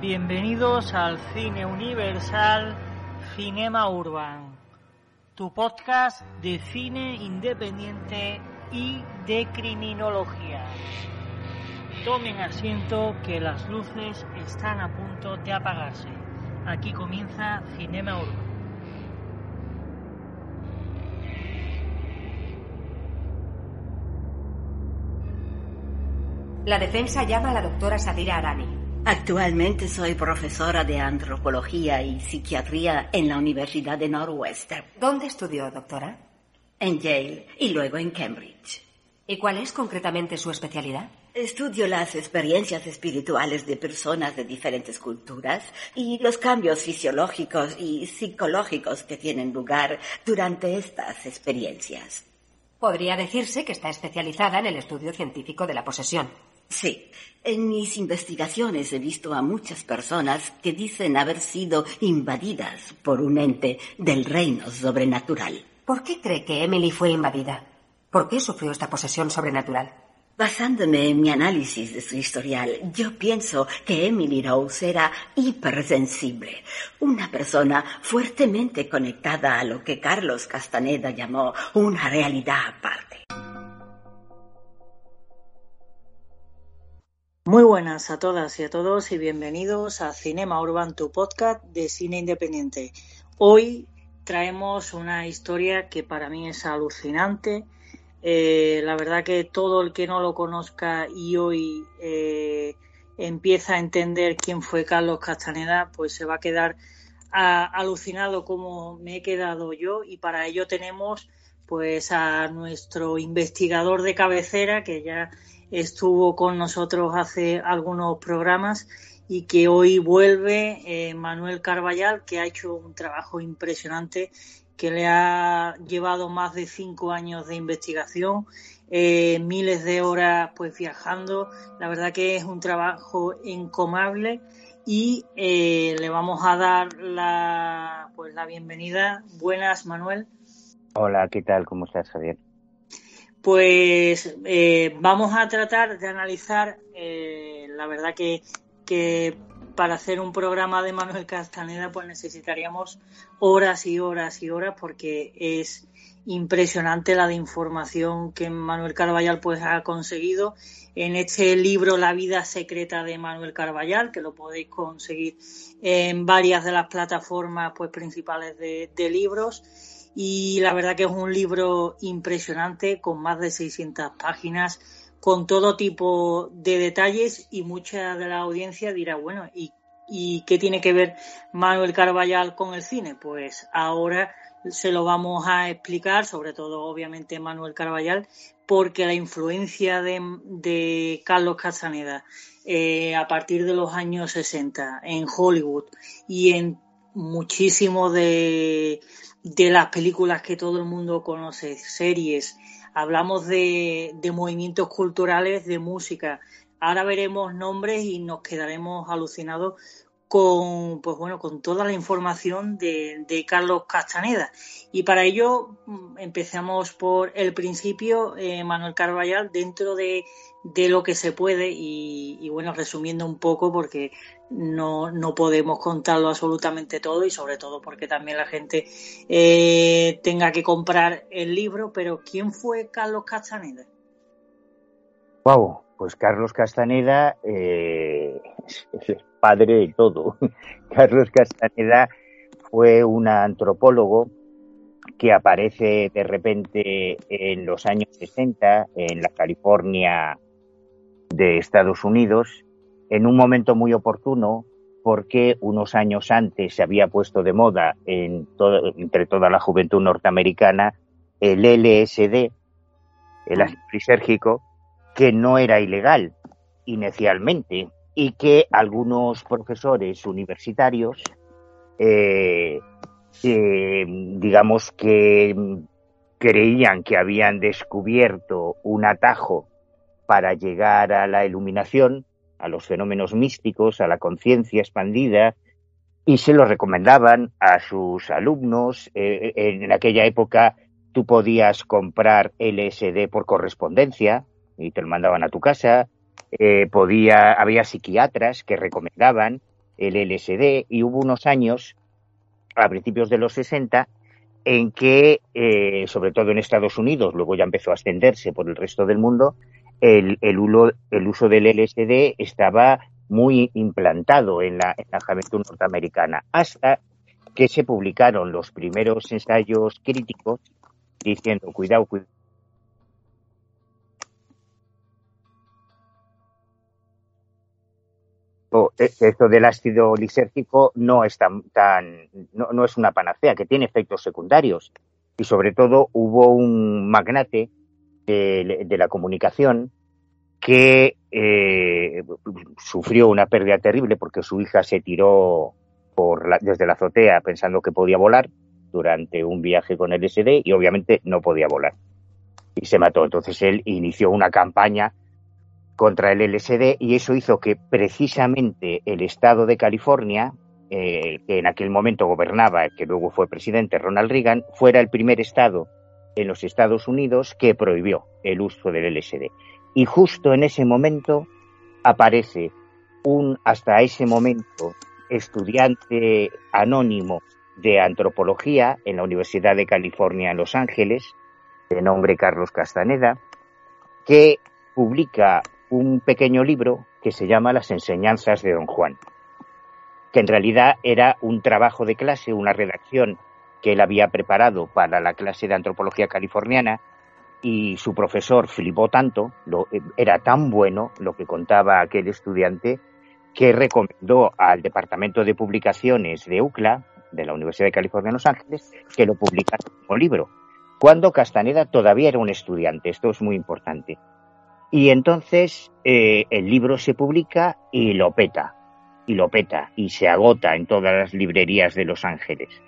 Bienvenidos al Cine Universal Cinema Urban, tu podcast de cine independiente y de criminología. Tomen asiento que las luces están a punto de apagarse. Aquí comienza Cinema Urban. La defensa llama a la doctora Sadira Arani. Actualmente soy profesora de antropología y psiquiatría en la Universidad de Northwestern, ¿Dónde estudió, doctora? en Yale y luego en Cambridge. ¿Y cuál es concretamente su especialidad? Estudio las experiencias espirituales de personas de diferentes culturas y los cambios fisiológicos y psicológicos que tienen lugar durante estas experiencias. Podría decirse que está especializada en el estudio científico de la posesión. Sí, en mis investigaciones he visto a muchas personas que dicen haber sido invadidas por un ente del reino sobrenatural. ¿Por qué cree que Emily fue invadida? ¿Por qué sufrió esta posesión sobrenatural? Basándome en mi análisis de su historial, yo pienso que Emily Rose era hipersensible, una persona fuertemente conectada a lo que Carlos Castaneda llamó una realidad aparte. Muy buenas a todas y a todos y bienvenidos a Cinema Urban, tu podcast de cine independiente. Hoy traemos una historia que para mí es alucinante. Eh, la verdad que todo el que no lo conozca y hoy eh, empieza a entender quién fue Carlos Castaneda, pues se va a quedar a- alucinado como me he quedado yo y para ello tenemos pues a nuestro investigador de cabecera que ya estuvo con nosotros hace algunos programas y que hoy vuelve eh, Manuel Carballal, que ha hecho un trabajo impresionante, que le ha llevado más de cinco años de investigación, eh, miles de horas pues viajando. La verdad que es un trabajo encomable y eh, le vamos a dar la pues la bienvenida. Buenas, Manuel. Hola, ¿qué tal? ¿Cómo estás, Javier? Pues eh, vamos a tratar de analizar, eh, la verdad que, que para hacer un programa de Manuel Castaneda pues necesitaríamos horas y horas y horas porque es impresionante la información que Manuel Carballal pues ha conseguido en este libro La vida secreta de Manuel Carballal que lo podéis conseguir en varias de las plataformas pues principales de libros y la verdad que es un libro impresionante con más de 600 páginas con todo tipo de detalles y mucha de la audiencia dirá, bueno, ¿y, qué tiene que ver Manuel Carballal con el cine? Pues ahora se lo vamos a explicar, sobre todo obviamente Manuel Carballal, porque la influencia de, de Carlos Castaneda eh, a partir de los años 60 en Hollywood y en muchísimo de, de las películas que todo el mundo conoce, series, hablamos de, de movimientos culturales, de música. Ahora veremos nombres y nos quedaremos alucinados con, pues bueno, con toda la información de, de Carlos Castaneda. Y para ello mm, empezamos por el principio, eh, Manuel Carballal, dentro de, de lo que se puede y, y bueno, resumiendo un poco porque no, no podemos contarlo absolutamente todo y sobre todo porque también la gente eh, tenga que comprar el libro, pero ¿quién fue Carlos Castaneda? Wow, pues Carlos Castaneda eh, es, el padre de todo. Carlos Castaneda fue un antropólogo que aparece de repente en los años 60 en la California de Estados Unidos en un momento muy oportuno porque unos años antes se había puesto de moda en todo, entre toda la juventud norteamericana el LSD, el ácido lisérgico, que no era ilegal inicialmente, y que algunos profesores universitarios, eh, digamos que creían que habían descubierto un atajo para llegar a la iluminación, a los fenómenos místicos, a la conciencia expandida, y se lo recomendaban a sus alumnos. Eh, en aquella época tú podías comprar LSD por correspondencia y te lo mandaban a tu casa. Eh, podía, había psiquiatras que recomendaban el LSD y hubo unos años, a principios de los 60, en que, eh, sobre todo en Estados Unidos, luego ya empezó a extenderse por el resto del mundo, el, el, uso del LSD estaba muy implantado en la, en la juventud norteamericana, hasta que se publicaron los primeros ensayos críticos diciendo, cuidado, cuidado. E, esto del ácido lisérgico no es tan, tan no, no, es una panacea, que tiene efectos secundarios. Y sobre todo hubo un magnate de, la comunicación que eh, sufrió una pérdida terrible porque su hija se tiró por desde la azotea pensando que podía volar durante un viaje con el SD y obviamente no podía volar. Y se mató. Entonces él inició una campaña contra el LSD y eso hizo que precisamente el estado de California, eh, que en aquel momento gobernaba, que luego fue presidente Ronald Reagan, fuera el primer estado en los Estados Unidos que prohibió el uso del LSD. Y justo en ese momento aparece un, hasta ese momento, estudiante anónimo de antropología en la Universidad de California en Los Ángeles, de nombre Carlos Castaneda, que publica un pequeño libro que se llama Las enseñanzas de Don Juan, que en realidad era un trabajo de clase, una redacción que él había preparado para la clase de antropología californiana y su profesor flipó tanto, lo, era tan bueno lo que contaba aquel estudiante que recomendó al Departamento de Publicaciones de UCLA, de la Universidad de California en Los Ángeles, que lo publicara como libro, cuando Castaneda todavía era un estudiante. Esto es muy importante. Y entonces eh, el libro se publica y lo peta, y lo peta, y se agota en todas las librerías de Los Ángeles.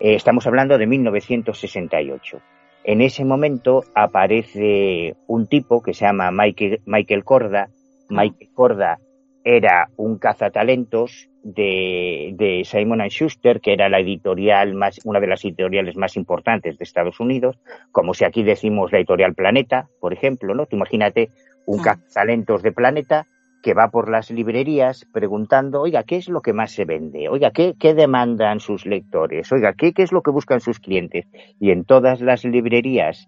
Eh, estamos hablando de 1968. En ese momento aparece un tipo que se llama Michael, Michael Corda. Michael Corda era un cazatalentos de, de Simon Schuster, que era la editorial más, una de las editoriales más importantes de Estados Unidos, como si aquí decimos la editorial Planeta, por ejemplo, ¿no? Tú imagínate un ah. cazatalentos de Planeta que va por las librerías preguntando, oiga, ¿qué es lo que más se vende? Oiga, ¿qué, qué demandan sus lectores? Oiga, ¿qué, ¿qué, es lo que buscan sus clientes? Y en todas las librerías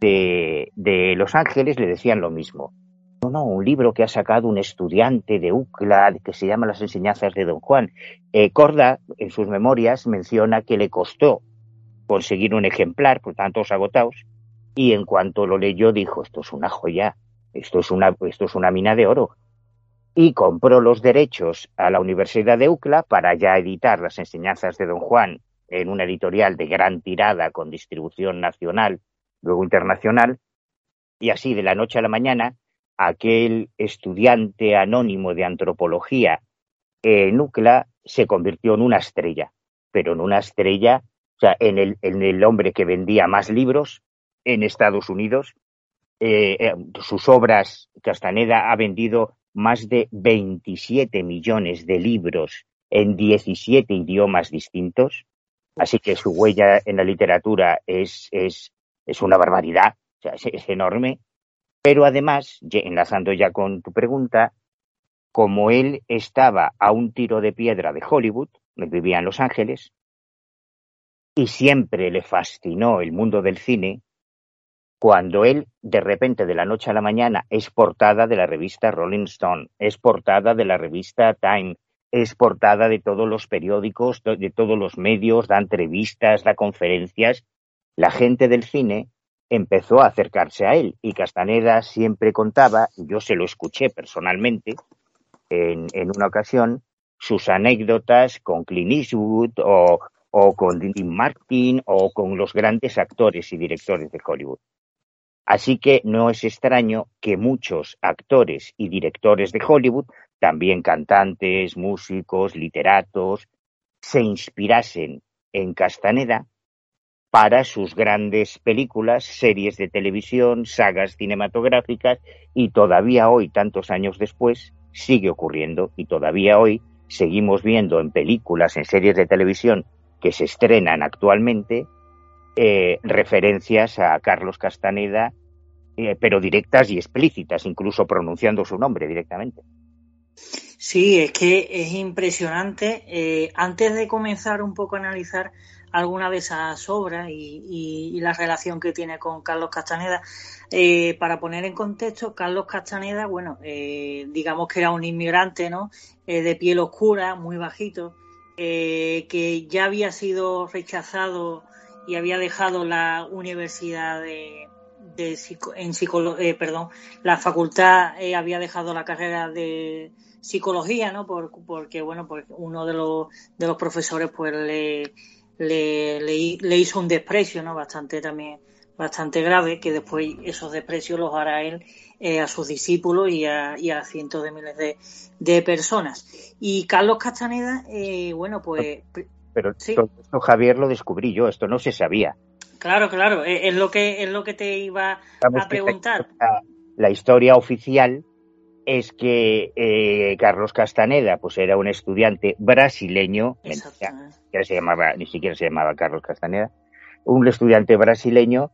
de, de Los Ángeles le decían lo mismo no, un libro que ha sacado un estudiante de UCLA que se llama Las enseñanzas de Don Juan. Eh, Corda, en sus memorias, menciona que le costó conseguir un ejemplar, por tantos agotados, y en cuanto lo leyó dijo, esto es una joya, esto es una, esto es una mina de oro. Y compró los derechos a la Universidad de UCLA para ya editar las enseñanzas de Don Juan en una editorial de gran tirada con distribución nacional, luego internacional, y así de la noche a la mañana aquel estudiante anónimo de antropología en UCLA se convirtió en una estrella, pero en una estrella, o sea, en el, en el hombre que vendía más libros en Estados Unidos. Eh, eh, sus obras, Castaneda ha vendido más de 27 millones de libros en 17 idiomas distintos, así que su huella en la literatura es, es, es una barbaridad, sea, es enorme. Pero además, enlazando ya con tu pregunta, como él estaba a un tiro de piedra de Hollywood, vivía en Los Ángeles, y siempre le fascinó el mundo del cine, cuando él de repente de la noche a la mañana es portada de la revista Rolling Stone, es portada de la revista Time, es portada de todos los periódicos, de todos los medios, da entrevistas, da conferencias, la gente del cine empezó a acercarse a él y Castaneda siempre contaba, yo se lo escuché personalmente en, una ocasión, sus anécdotas con Clint Eastwood o, o con Dean Martin o con los grandes actores y directores de Hollywood. Así que no es extraño que muchos actores y directores de Hollywood también cantantes, músicos, literatos, se inspirasen en Castaneda para sus grandes películas, series de televisión, sagas cinematográficas y todavía hoy, tantos años después, sigue ocurriendo y todavía hoy seguimos viendo en películas, en series de televisión que se estrenan actualmente eh, referencias a Carlos Castaneda, eh, pero directas y explícitas, incluso pronunciando su nombre directamente. Sí, es que es impresionante. Eh, antes de comenzar un poco a analizar alguna de esas obras y, la relación que tiene con Carlos Castaneda, para poner en contexto, Carlos Castaneda, bueno, digamos que era un inmigrante, ¿no? de piel oscura, muy bajito, que ya había sido rechazado y había dejado la universidad de, en psicología, eh, perdón, la facultad eh, había dejado la carrera de psicología, ¿no? Por, porque, bueno, pues uno de los, de los profesores pues le, le, le, hizo un desprecio, ¿no? Bastante también, bastante grave, que después esos desprecios los hará él eh, a sus discípulos y a, y a cientos de miles de, de personas. Y Carlos Castaneda, bueno, pues pero todo esto, Javier, lo descubrí yo, esto no se sabía. Claro, claro, es lo que, es lo que te iba a preguntar. La, historia oficial es que eh, Carlos Castaneda pues era un estudiante brasileño, se llamaba, ni siquiera se llamaba Carlos Castaneda, un estudiante brasileño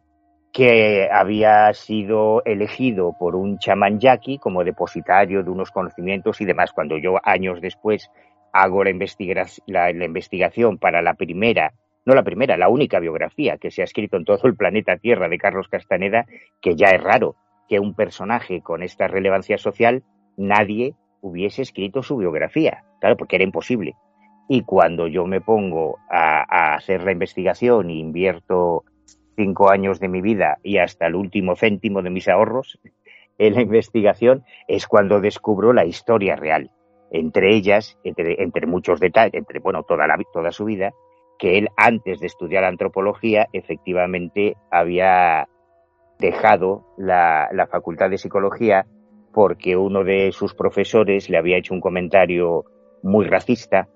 que había sido elegido por un chamán yaqui como depositario de unos conocimientos y demás. Cuando yo años después hago la, investigación para la primera, no la primera, la única biografía que se ha escrito en todo el planeta Tierra de Carlos Castaneda, que ya es raro que un personaje con esta relevancia social nadie hubiese escrito su biografía, claro, porque era imposible. Y cuando yo me pongo a, a hacer la investigación e invierto cinco años de mi vida y hasta el último céntimo de mis ahorros en la investigación, es cuando descubro la historia real entre ellas, entre, muchos detalles, entre bueno, toda, la, toda su vida, que él antes de estudiar antropología efectivamente había dejado la, la, facultad de psicología porque uno de sus profesores le había hecho un comentario muy racista,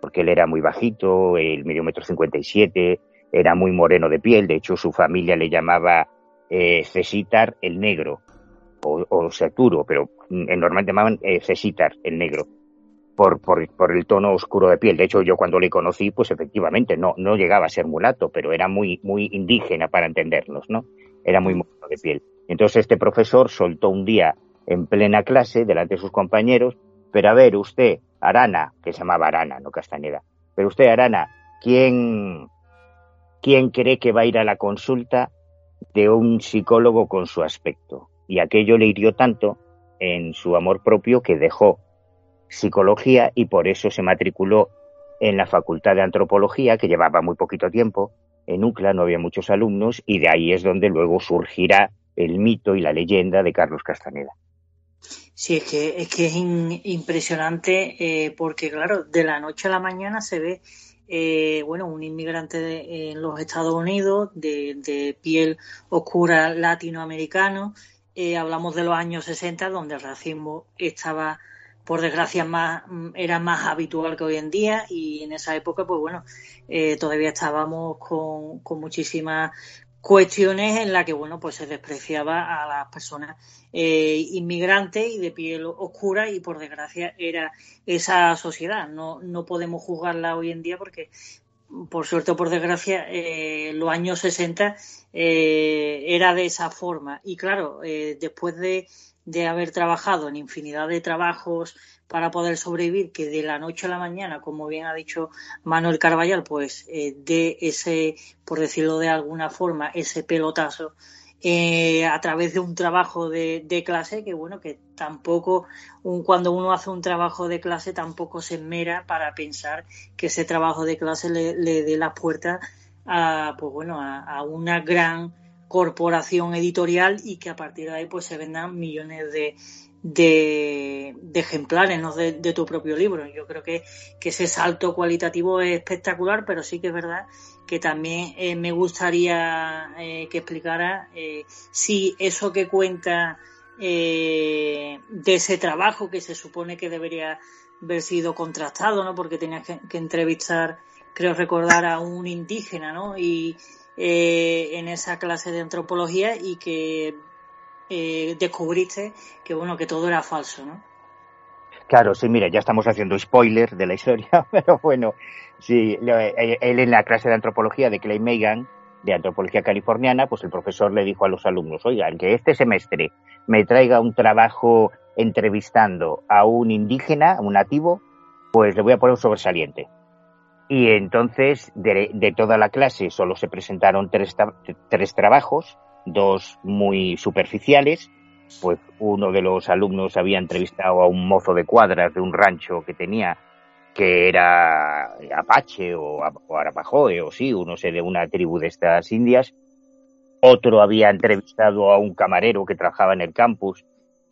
porque él era muy bajito, el medio metro cincuenta y siete, era muy moreno de piel, de hecho su familia le llamaba eh, Cesitar el negro, o, o Saturo, pero normalmente llamaban eh, Cesitar el negro por, por, por, el tono oscuro de piel. De hecho, yo cuando le conocí, pues efectivamente no, no llegaba a ser mulato, pero era muy, muy indígena para entendernos, ¿no? Era muy moreno de piel. Entonces este profesor soltó un día en plena clase, delante de sus compañeros, pero a ver, usted, Arana, que se llamaba Arana, no Castañeda, pero usted, Arana, ¿quién, quién cree que va a ir a la consulta de un psicólogo con su aspecto? Y aquello le hirió tanto en su amor propio que dejó psicología y por eso se matriculó en la Facultad de Antropología, que llevaba muy poquito tiempo. En UCLA no había muchos alumnos y de ahí es donde luego surgirá el mito y la leyenda de Carlos Castaneda. Sí, es que es, que es impresionante eh, porque, claro, de la noche a la mañana se ve, eh, bueno, un inmigrante en los Estados Unidos de, piel oscura latinoamericano. Eh, hablamos de los años 60, donde el racismo estaba por desgracia más era más habitual que hoy en día y en esa época pues bueno eh, todavía estábamos con, con muchísimas cuestiones en las que bueno pues se despreciaba a las personas eh, inmigrantes y de piel oscura y por desgracia era esa sociedad. No no podemos juzgarla hoy en día porque por suerte o por desgracia eh, los años 60 eh, era de esa forma. Y claro después de de haber trabajado en infinidad de trabajos para poder sobrevivir, que de la noche a la mañana, como bien ha dicho Manuel Carballal, pues eh, de ese, por decirlo de alguna forma, ese pelotazo eh, a través de un trabajo de, clase, que bueno, que tampoco, un, cuando uno hace un trabajo de clase, tampoco se mera para pensar que ese trabajo de clase le, dé las puertas a, pues bueno, a una gran corporación editorial y que a partir de ahí pues se vendan millones de, de, ejemplares ¿no? de, tu propio libro. Yo creo que, que, ese salto cualitativo es espectacular, pero sí que es verdad que también eh, me gustaría eh, que explicara eh, si eso que cuenta de ese trabajo que se supone que debería haber sido contrastado, ¿no? Porque tenías que, entrevistar, creo recordar, a un indígena, ¿no? Y eh, en esa clase de antropología y que eh, descubriste que, bueno, que todo era falso, ¿no? Claro, sí, mira, ya estamos haciendo spoiler de la historia, pero bueno, sí, él en la clase de antropología de Clay Megan, de antropología californiana, pues el profesor le dijo a los alumnos, oigan, que este semestre me traiga un trabajo entrevistando a un indígena, a un nativo, pues le voy a poner un sobresaliente. Y entonces, de, toda la clase, solo se presentaron tres, tres trabajos, dos muy superficiales, pues uno de los alumnos había entrevistado a un mozo de cuadras de un rancho que tenía que era Apache o, o Arapahoe o sí, uno sé, de una tribu de estas indias. Otro había entrevistado a un camarero que trabajaba en el campus,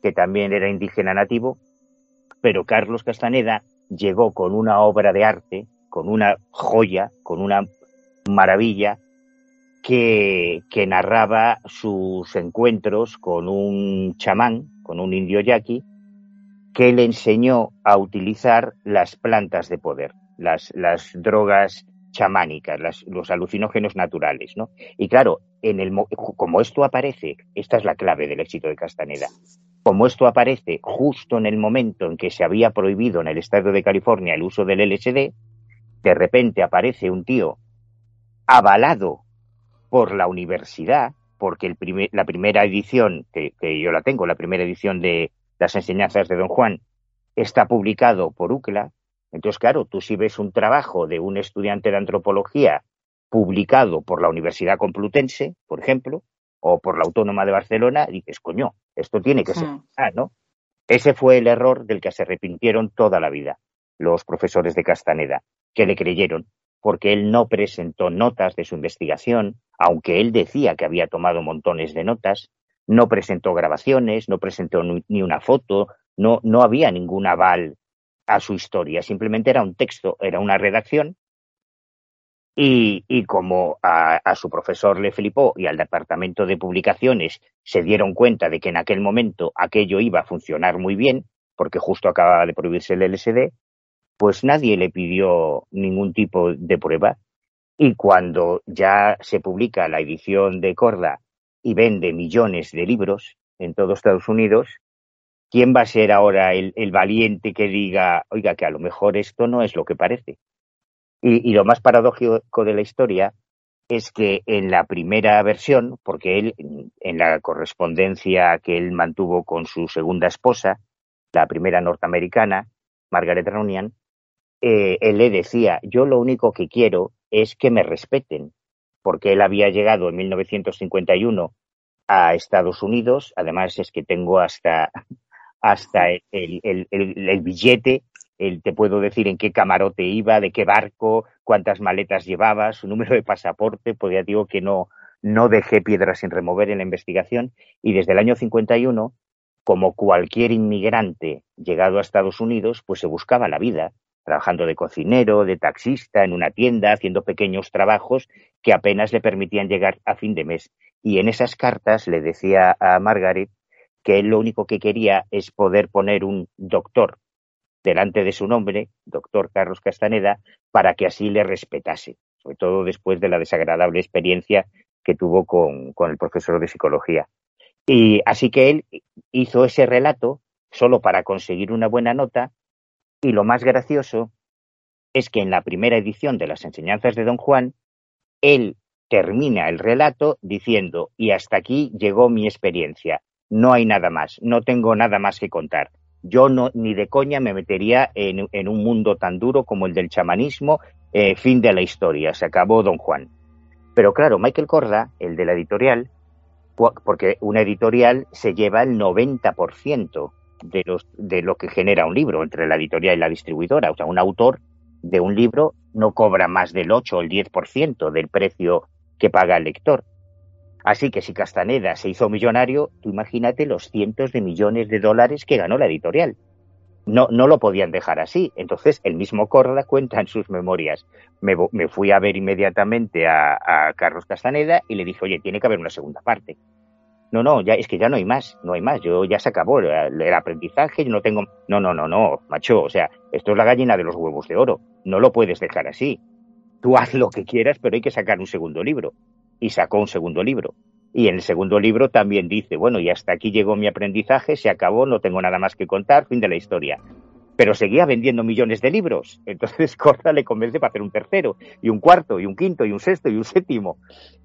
que también era indígena nativo. Pero Carlos Castaneda llegó con una obra de arte, con una joya, con una maravilla, que, que narraba sus encuentros con un chamán, con un indio yaqui, que le enseñó a utilizar las plantas de poder, las, las drogas chamánicas, los alucinógenos naturales, ¿no? Y claro, en el, como esto aparece, esta es la clave del éxito de Castaneda, como esto aparece justo en el momento en que se había prohibido en el estado de California el uso del LSD, de repente aparece un tío avalado por la universidad, porque el la primera edición, que, yo la tengo, la primera edición de, las enseñanzas de Don Juan, está publicado por UCLA. Entonces, claro, tú si ves un trabajo de un estudiante de antropología publicado por la Universidad Complutense, por ejemplo, o por la Autónoma de Barcelona, dices, coño, esto tiene que ser, ah, ¿no? Ese fue el error del que se arrepintieron toda la vida los profesores de Castaneda, que le creyeron, porque él no presentó notas de su investigación, aunque él decía que había tomado montones de notas, no presentó grabaciones, no presentó ni una foto, no, no había ningún aval a su historia, simplemente era un texto, era una redacción. Y, y como a, a, su profesor le flipó y al departamento de publicaciones se dieron cuenta de que en aquel momento aquello iba a funcionar muy bien, porque justo acababa de prohibirse el LSD, pues nadie le pidió ningún tipo de prueba. Y cuando ya se publica la edición de Corda y vende millones de libros en todo Estados Unidos, ¿quién va a ser ahora el, valiente que diga, oiga, que a lo mejor esto no es lo que parece? Y, lo más paradójico de la historia es que en la primera versión, porque él, en la correspondencia que él mantuvo con su segunda esposa, la primera norteamericana, Margaret Ronian, eh, él le decía, yo lo único que quiero es que me respeten, porque él había llegado en 1951 a Estados Unidos. Además, es que tengo hasta, hasta el, el, el, billete, el, te puedo decir en qué camarote iba, de qué barco, cuántas maletas llevaba, su número de pasaporte, pues ya digo que no, no dejé piedras sin remover en la investigación. Y desde el año 51, como cualquier inmigrante llegado a Estados Unidos, pues se buscaba la vida trabajando de cocinero, de taxista, en una tienda, haciendo pequeños trabajos que apenas le permitían llegar a fin de mes. Y en esas cartas le decía a Margaret que él lo único que quería es poder poner un doctor delante de su nombre, doctor Carlos Castaneda, para que así le respetase, sobre todo después de la desagradable experiencia que tuvo con, con el profesor de psicología. Y así que él hizo ese relato solo para conseguir una buena nota y lo más gracioso es que en la primera edición de las enseñanzas de Don Juan, él termina el relato diciendo, y hasta aquí llegó mi experiencia, no hay nada más, no tengo nada más que contar. Yo no, ni de coña me metería en, un mundo tan duro como el del chamanismo, eh, fin de la historia, se acabó Don Juan. Pero claro, Michael Corda, el de la editorial, porque una editorial se lleva el 90% de, los, de lo que genera un libro entre la editorial y la distribuidora. O sea, un autor de un libro no cobra más del 8 o el 10% del precio que paga el lector. Así que si Castaneda se hizo millonario, tú imagínate los cientos de millones de dólares que ganó la editorial. No, no lo podían dejar así. Entonces, el mismo Corda cuenta en sus memorias. Me, me fui a ver inmediatamente a, a, Carlos Castaneda y le dije, oye, tiene que haber una segunda parte. No, no, ya es que ya no hay más, no hay más, yo ya se acabó el, aprendizaje, yo no tengo, no, no, no, no, macho, o sea, esto es la gallina de los huevos de oro, no lo puedes dejar así. Tú haz lo que quieras, pero hay que sacar un segundo libro. Y sacó un segundo libro. Y en el segundo libro también dice, bueno, y hasta aquí llegó mi aprendizaje, se acabó, no tengo nada más que contar, fin de la historia pero seguía vendiendo millones de libros. Entonces Corta le convence para hacer un tercero, y un cuarto, y un quinto, y un sexto, y un séptimo.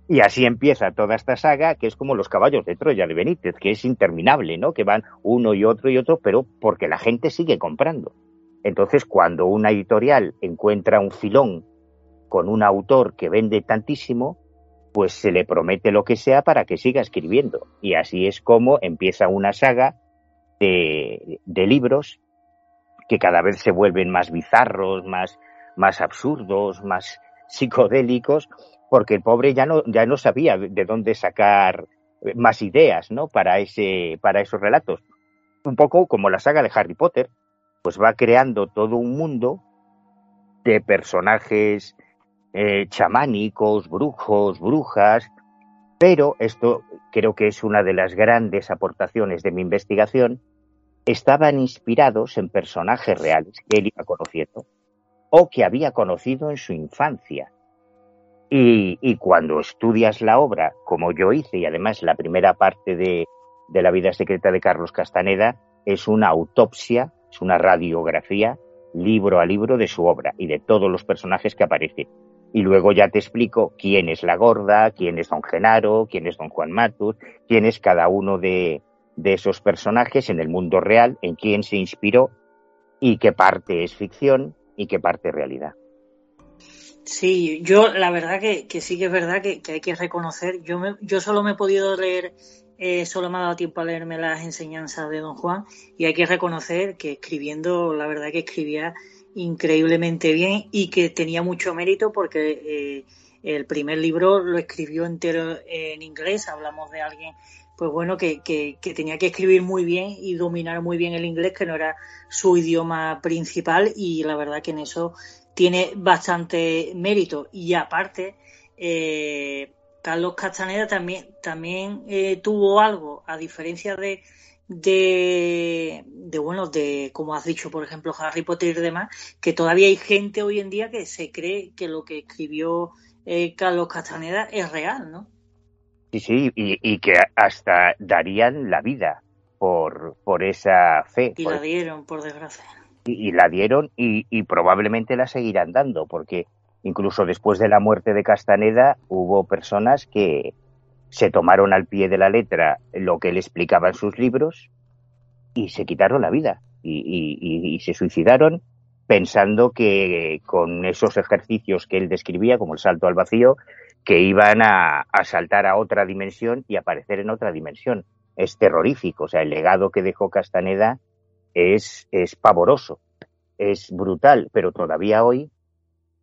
Y así empieza toda esta saga, que es como los caballos de Troya de Benítez, que es interminable, ¿no? Que van uno y otro y otro, pero porque la gente sigue comprando. Entonces, cuando una editorial encuentra un filón con un autor que vende tantísimo, pues se le promete lo que sea para que siga escribiendo. Y así es como empieza una saga de, de libros que cada vez se vuelven más bizarros, más, más absurdos, más psicodélicos, porque el pobre ya no, ya no sabía de dónde sacar más ideas, ¿no? Para ese, para esos relatos. Un poco como la saga de Harry Potter, pues va creando todo un mundo de personajes eh, chamánicos, brujos, brujas, pero esto creo que es una de las grandes aportaciones de mi investigación, estaban inspirados en personajes reales que él iba conociendo o que había conocido en su infancia. Y, cuando estudias la obra, como yo hice, y además la primera parte de, de la vida secreta de Carlos Castaneda, es una autopsia, es una radiografía, libro a libro de su obra y de todos los personajes que aparecen. Y luego ya te explico quién es la gorda, quién es don Genaro, quién es don Juan Matus, quién es cada uno de, de esos personajes en el mundo real, en quién se inspiró y qué parte es ficción y qué parte es realidad. Sí, yo la verdad que, sí que es verdad que, hay que reconocer, yo, yo solo me he podido leer, eh, solo me ha dado tiempo a leerme las enseñanzas de don Juan y hay que reconocer que escribiendo, la verdad que escribía increíblemente bien y que tenía mucho mérito porque eh, el primer libro lo escribió entero en inglés, hablamos de alguien pues bueno, que, que, tenía que escribir muy bien y dominar muy bien el inglés, que no era su idioma principal, y la verdad que en eso tiene bastante mérito. Y aparte, eh, Carlos Castaneda también, también eh, tuvo algo, a diferencia de, de, de, bueno, de, como has dicho, por ejemplo, Harry Potter y demás, que todavía hay gente hoy en día que se cree que lo que escribió eh, Carlos Castaneda es real, ¿no? Sí, sí, y, que hasta darían la vida por, por esa fe. Y la dieron, por desgracia. Y, la dieron y, y, probablemente la seguirán dando, porque incluso después de la muerte de Castaneda hubo personas que se tomaron al pie de la letra lo que él explicaba en sus libros y se quitaron la vida y se suicidaron pensando que con esos ejercicios que él describía, como el salto al vacío, que iban a, saltar a otra dimensión y aparecer en otra dimensión. Es terrorífico, o sea, el legado que dejó Castaneda es, es pavoroso, es brutal, pero todavía hoy,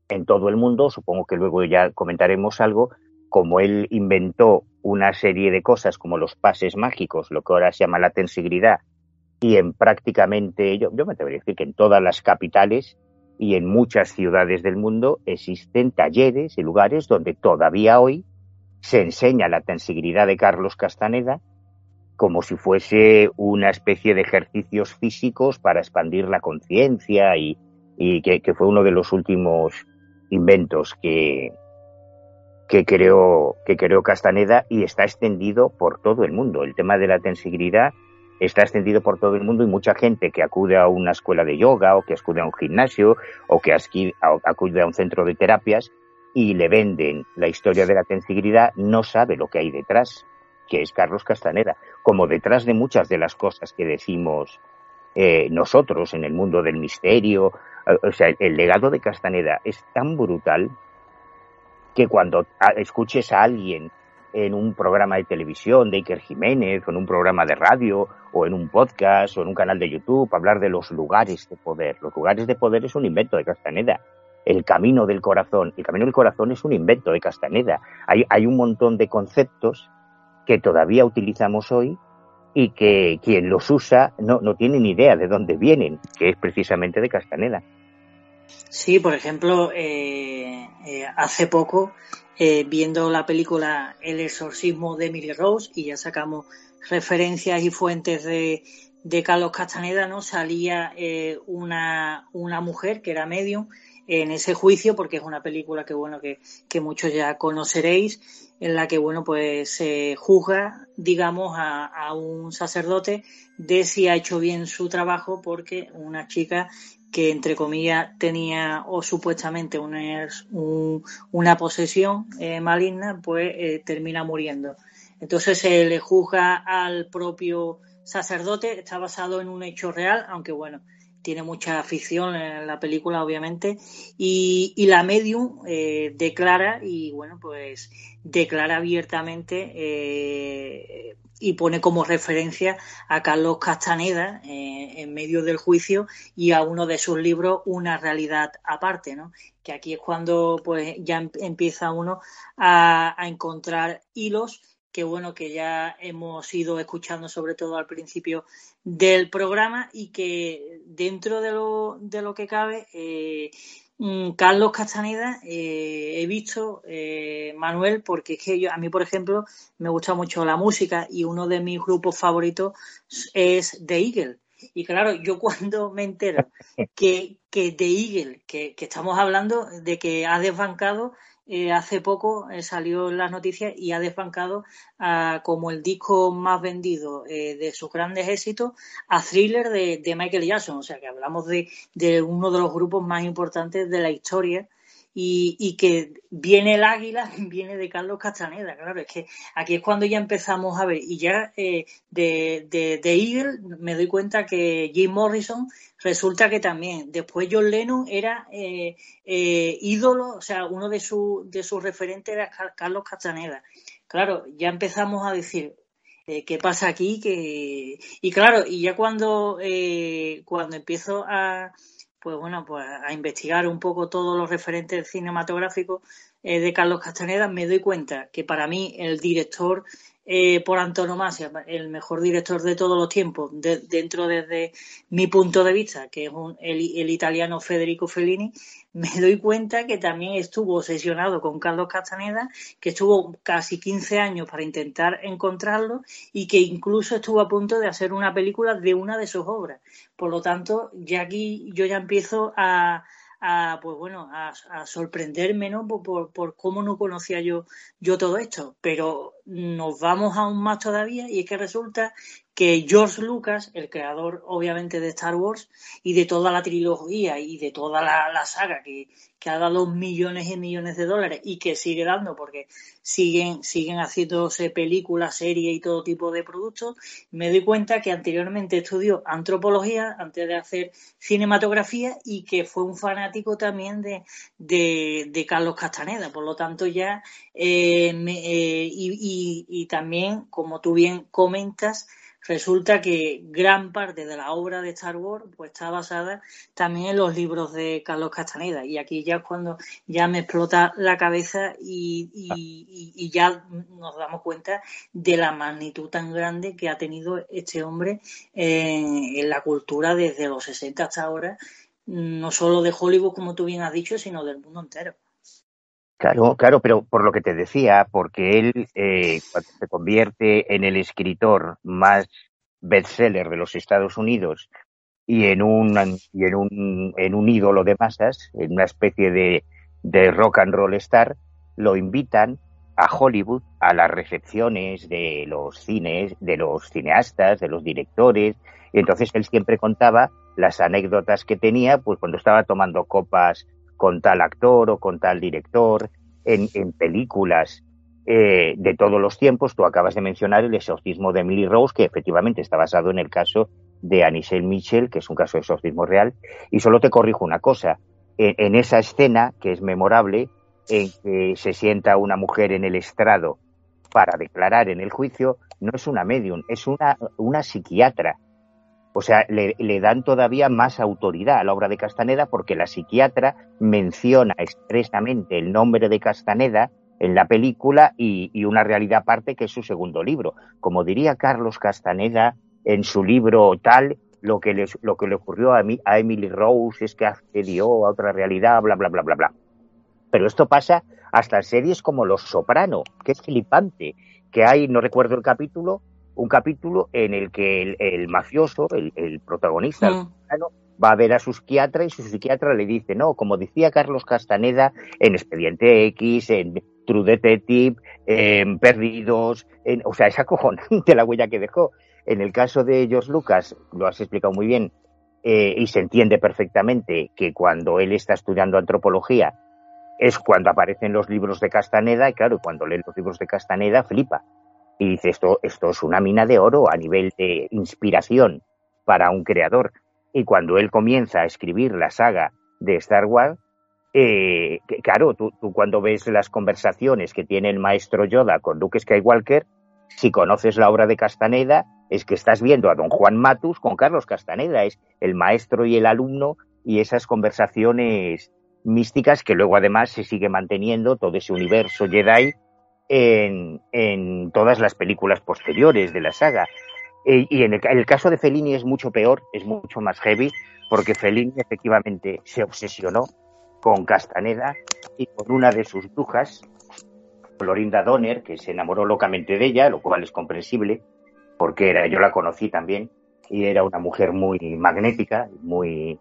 en todo el mundo, supongo que luego ya comentaremos algo, como él inventó una serie de cosas como los pases mágicos, lo que ahora se llama la tensigridad, y en prácticamente, yo, yo me atrevería a decir que en todas las capitales y en muchas ciudades del mundo existen talleres y lugares donde todavía hoy se enseña la tensigridad de Carlos Castaneda como si fuese una especie de ejercicios físicos para expandir la conciencia y, que, fue uno de los últimos inventos que, que, creó, que creó Castaneda y está extendido por todo el mundo. El tema de la tensigridad está extendido por todo el mundo y mucha gente que acude a una escuela de yoga o que acude a un gimnasio o que acude a un centro de terapias y le venden la historia de la tensigridad no sabe lo que hay detrás, que es Carlos Castaneda, como detrás de muchas de las cosas que decimos eh, nosotros en el mundo del misterio. O sea, el legado de Castaneda es tan brutal que cuando escuches a alguien en un programa de televisión de Iker Jiménez, o en un programa de radio, o en un podcast, o en un canal de YouTube, hablar de los lugares de poder. Los lugares de poder es un invento de Castaneda. El camino del corazón. El camino del corazón es un invento de Castaneda. Hay, hay un montón de conceptos que todavía utilizamos hoy y que quien los usa no, no tiene ni idea de dónde vienen, que es precisamente de Castaneda. Sí, por ejemplo, eh, eh, hace poco eh, viendo la película El exorcismo de Emily Rose y ya sacamos referencias y fuentes de, Carlos Castaneda, ¿no? Salía eh, una, una mujer que era medium en ese juicio, porque es una película que bueno que, que muchos ya conoceréis, en la que bueno pues se juzga, digamos, a, a, un sacerdote de si ha hecho bien su trabajo, porque una chica que entre comillas tenía o supuestamente una, un, una posesión eh, maligna, pues eh, termina muriendo. Entonces se le juzga al propio sacerdote, está basado en un hecho real, aunque bueno, tiene mucha ficción en la película, obviamente, y, y la medium eh, declara, y bueno, pues declara abiertamente y pone como referencia a Carlos Castaneda eh, en medio del juicio y a uno de sus libros, Una realidad aparte, ¿no? Que aquí es cuando pues ya em, empieza uno a, a encontrar hilos que bueno, que ya hemos ido escuchando sobre todo al principio del programa y que dentro de lo, de lo que cabe, eh, Carlos Castaneda, eh, he visto, eh, Manuel, porque es que yo, a mí, por ejemplo, me gusta mucho la música y uno de mis grupos favoritos es The Eagle. Y claro, yo cuando me entero que, que The Eagle, que, que estamos hablando de que ha desbancado eh, hace poco eh, salió en las noticias y ha desbancado a, como el disco más vendido eh, de sus grandes éxitos a Thriller de, de, Michael Jackson. O sea que hablamos de, de, uno de los grupos más importantes de la historia y, y, que viene el águila, viene de Carlos Castaneda, claro, es que aquí es cuando ya empezamos a ver, y ya eh, de, de, de, Eagle me doy cuenta que Jim Morrison resulta que también, después John Lennon era eh, eh, ídolo, o sea, uno de, su, de sus referentes era Carlos Castaneda. Claro, ya empezamos a decir, qué pasa aquí que y claro y ya cuando cuando empiezo a pues bueno, pues a investigar un poco todos los referentes cinematográficos eh, de Carlos Castaneda, me doy cuenta que para mí el director eh, por antonomasia, el mejor director de todos los tiempos, de, dentro desde mi punto de vista, que es un, el, italiano Federico Fellini, me doy cuenta que también estuvo obsesionado con Carlos Castaneda, que estuvo casi 15 años para intentar encontrarlo y que incluso estuvo a punto de hacer una película de una de sus obras. Por lo tanto, ya aquí yo ya empiezo a, pues bueno, a, a sorprenderme, ¿no? Por, por, por, cómo no conocía yo, yo todo esto. Pero nos vamos aún más todavía y es que resulta que George Lucas, el creador obviamente de Star Wars y de toda la trilogía y de toda la, saga que, que, ha dado millones y millones de dólares y que sigue dando porque siguen, siguen haciéndose películas, series y todo tipo de productos, me doy cuenta que anteriormente estudió antropología antes de hacer cinematografía y que fue un fanático también de, de, de Carlos Castaneda. Por lo tanto ya, eh, me, eh, y, y, y también, como tú bien comentas, resulta que gran parte de la obra de Star Wars pues está basada también en los libros de Carlos Castaneda. Y aquí ya es cuando ya me explota la cabeza y, ya nos damos cuenta de la magnitud tan grande que ha tenido este hombre en, en la cultura desde los 60 hasta ahora no solo de Hollywood como tú bien has dicho sino del mundo entero Claro, claro, pero por lo que te decía, porque él eh, se convierte en el escritor más bestseller de los Estados Unidos y en un y en un en un ídolo de masas, en una especie de, de rock and roll star, lo invitan a Hollywood a las recepciones de los cines, de los cineastas, de los directores, y entonces él siempre contaba las anécdotas que tenía, pues cuando estaba tomando copas con tal actor o con tal director, en, películas eh, de todos los tiempos. Tú acabas de mencionar el exorcismo de Emily Rose, que efectivamente está basado en el caso de Anisel Mitchell, que es un caso de exorcismo real. Y solo te corrijo una cosa. En, en esa escena, que es memorable, en que se sienta una mujer en el estrado para declarar en el juicio, no es una medium, es una, una psiquiatra o sea, le, dan todavía más autoridad a la obra de Castaneda porque la psiquiatra menciona expresamente el nombre de Castaneda en la película y, una realidad aparte que es su segundo libro. Como diría Carlos Castaneda en su libro tal, lo que, les, lo que le ocurrió a, a Emily Rose es que accedió a otra realidad, bla, bla, bla, bla, bla. Pero esto pasa hasta series como Los Soprano, que es flipante, que hay, no recuerdo el capítulo, un capítulo en el que el, mafioso, el, protagonista, mm. va a ver a su psiquiatra y su psiquiatra le dice, no, como decía Carlos Castaneda en Expediente X, en True Detective, en Perdidos, en, o sea, esa de la huella que dejó. En el caso de George Lucas, lo has explicado muy bien, eh, y se entiende perfectamente que cuando él está estudiando antropología es cuando aparecen los libros de Castaneda, y claro, cuando lee los libros de Castaneda flipa. Y dice, esto, esto es una mina de oro a nivel de inspiración para un creador. Y cuando él comienza a escribir la saga de Star Wars, eh, claro, tú, tú, cuando ves las conversaciones que tiene el maestro Yoda con Luke Skywalker, si conoces la obra de Castaneda, es que estás viendo a don Juan Matus con Carlos Castaneda, es el maestro y el alumno y esas conversaciones místicas que luego además se sigue manteniendo todo ese universo Jedi en, todas las películas posteriores de la saga. Eh, y en el, caso de Fellini es mucho peor, es mucho más heavy, porque Fellini efectivamente se obsesionó con Castaneda y con una de sus brujas, Florinda Donner, que se enamoró locamente de ella, lo cual es comprensible, porque era, yo la conocí también, y era una mujer muy magnética, muy,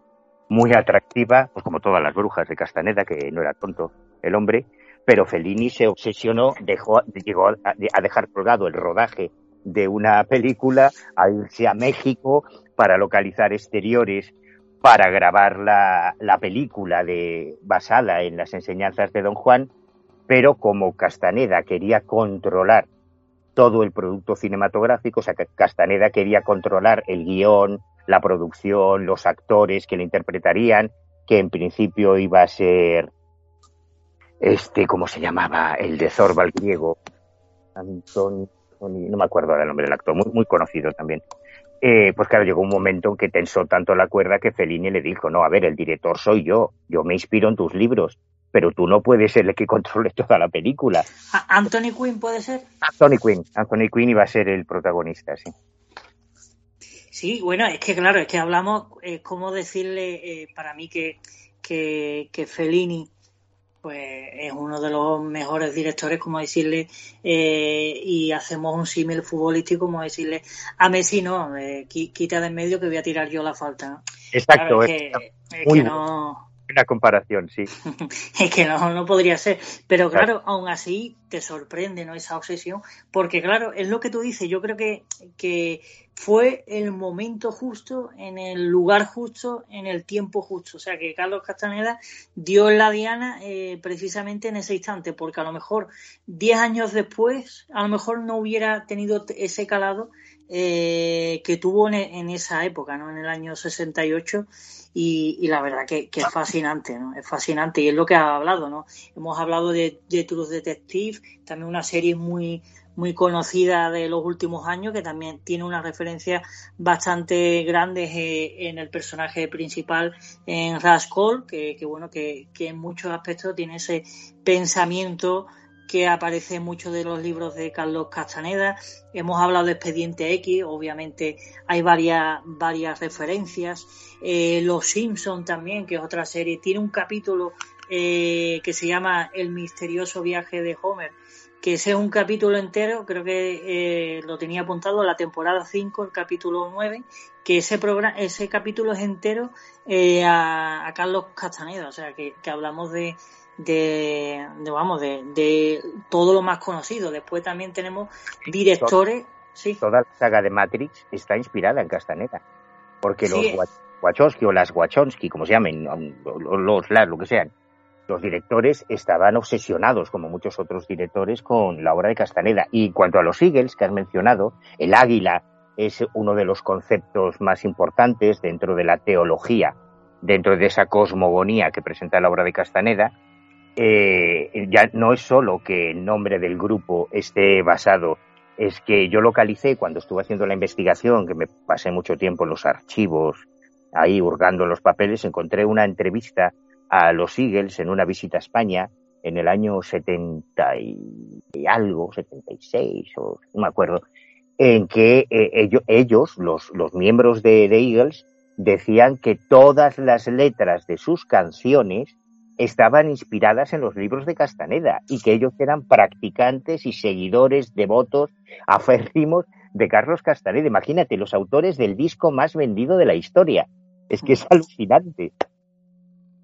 muy atractiva, pues como todas las brujas de Castaneda, que no era tonto el hombre, pero Fellini se obsesionó, dejó, llegó a, dejar colgado el rodaje de una película, a irse a México para localizar exteriores, para grabar la, la película de, basada en las enseñanzas de Don Juan, pero como Castaneda quería controlar todo el producto cinematográfico, o sea, Castaneda quería controlar el guion, la producción, los actores que le interpretarían, que en principio iba a ser este, ¿cómo se llamaba? El de Zorba, el griego. Anton, no me acuerdo el nombre del actor, muy, muy conocido también. Eh, pues claro, llegó un momento en que tensó tanto la cuerda que Fellini le dijo, no, a ver, el director soy yo, yo me inspiro en tus libros, pero tú no puedes ser el que controle toda la película. ¿Anthony Quinn puede ser? Anthony Quinn, Anthony Quinn iba a ser el protagonista, sí. Sí, bueno, es que claro, es que hablamos, es como decirle eh, para mí que, que, que Fellini pues es uno de los mejores directores, como decirle, eh, y hacemos un símil futbolístico, como decirle, a Messi no, eh, quita de en medio que voy a tirar yo la falta. Exacto, es, que, no una comparación, sí. es que no, no podría ser. Pero claro, aún así te sorprende, ¿no? Esa obsesión. Porque claro, es lo que tú dices. Yo creo que, que fue el momento justo, en el lugar justo, en el tiempo justo. O sea, que Carlos Castaneda dio la diana eh, precisamente en ese instante. Porque a lo mejor, diez años después, a lo mejor no hubiera tenido ese calado eh, que tuvo en, esa época, ¿no? En el año 68 y, y la verdad que, es fascinante, ¿no? Es fascinante y es lo que ha hablado, ¿no? Hemos hablado de, de True Detective, también una serie muy muy conocida de los últimos años, que también tiene una referencia bastante grande eh, en el personaje principal, en Rascal, que, bueno, que en muchos aspectos tiene ese pensamiento que aparece en muchos de los libros de Carlos Castaneda. Hemos hablado de Expediente X, obviamente hay varias, varias referencias. Eh, los Simpson también, que es otra serie, tiene un capítulo eh, que se llama El misterioso viaje de Homer, que ese es un capítulo entero, creo que eh, lo tenía apuntado la temporada 5, el capítulo 9, que ese programa, ese capítulo es entero a, Carlos Castaneda, o sea que hablamos de, de, vamos, de, todo lo más conocido. Después también tenemos directores. Sí. Toda la saga de Matrix está inspirada en Castaneda. Porque los Wachowski o las Wachowski, como se llamen, los, lo que sean, los directores estaban obsesionados, como muchos otros directores, con la obra de Castaneda. Y cuanto a los Eagles que has mencionado, el águila es uno de los conceptos más importantes dentro de la teología, dentro de esa cosmogonía que presenta la obra de Castaneda, eh, ya no es solo que el nombre del grupo esté basado, es que yo localicé cuando estuve haciendo la investigación, que me pasé mucho tiempo en los archivos, ahí hurgando los papeles, encontré una entrevista a los Eagles en una visita a España en el año 70 y algo, 76 o no me acuerdo, en que eh, ellos, los, los miembros de, de Eagles, decían que todas las letras de sus canciones estaban inspiradas en los libros de Castaneda y que ellos eran practicantes y seguidores devotos, aférrimos de Carlos Castaneda. Imagínate, los autores del disco más vendido de la historia. Es que es alucinante.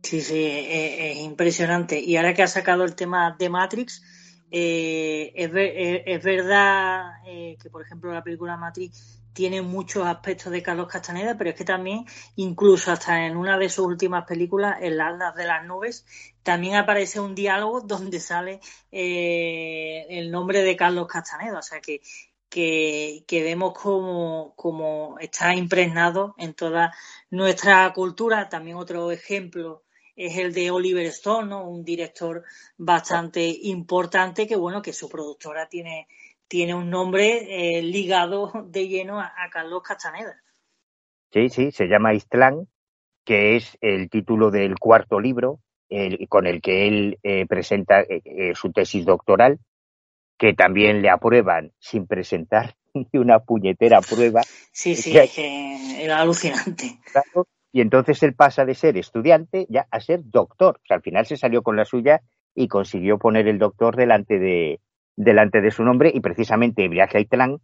Sí, sí, es, impresionante. Y ahora que ha sacado el tema de Matrix, eh, es, es, verdad eh, que, por ejemplo, la película Matrix tiene muchos aspectos de Carlos Castaneda, pero es que también, incluso hasta en una de sus últimas películas, en Las de las Nubes, también aparece un diálogo donde sale eh, el nombre de Carlos Castaneda. O sea que, que, vemos como, como está impregnado en toda nuestra cultura. También otro ejemplo es el de Oliver Stone, un director bastante importante que bueno que su productora tiene tiene un nombre eh, ligado de lleno a, Carlos Castaneda. Sí, sí, se llama Istlán, que es el título del cuarto libro con el que él eh, presenta eh, su tesis doctoral, que también le aprueban sin presentar ni una puñetera prueba. Sí, sí, es que era alucinante. Y entonces él pasa de ser estudiante ya a ser doctor. O sea, al final se salió con la suya y consiguió poner el doctor delante de, delante de su nombre y precisamente Viaje a Itlán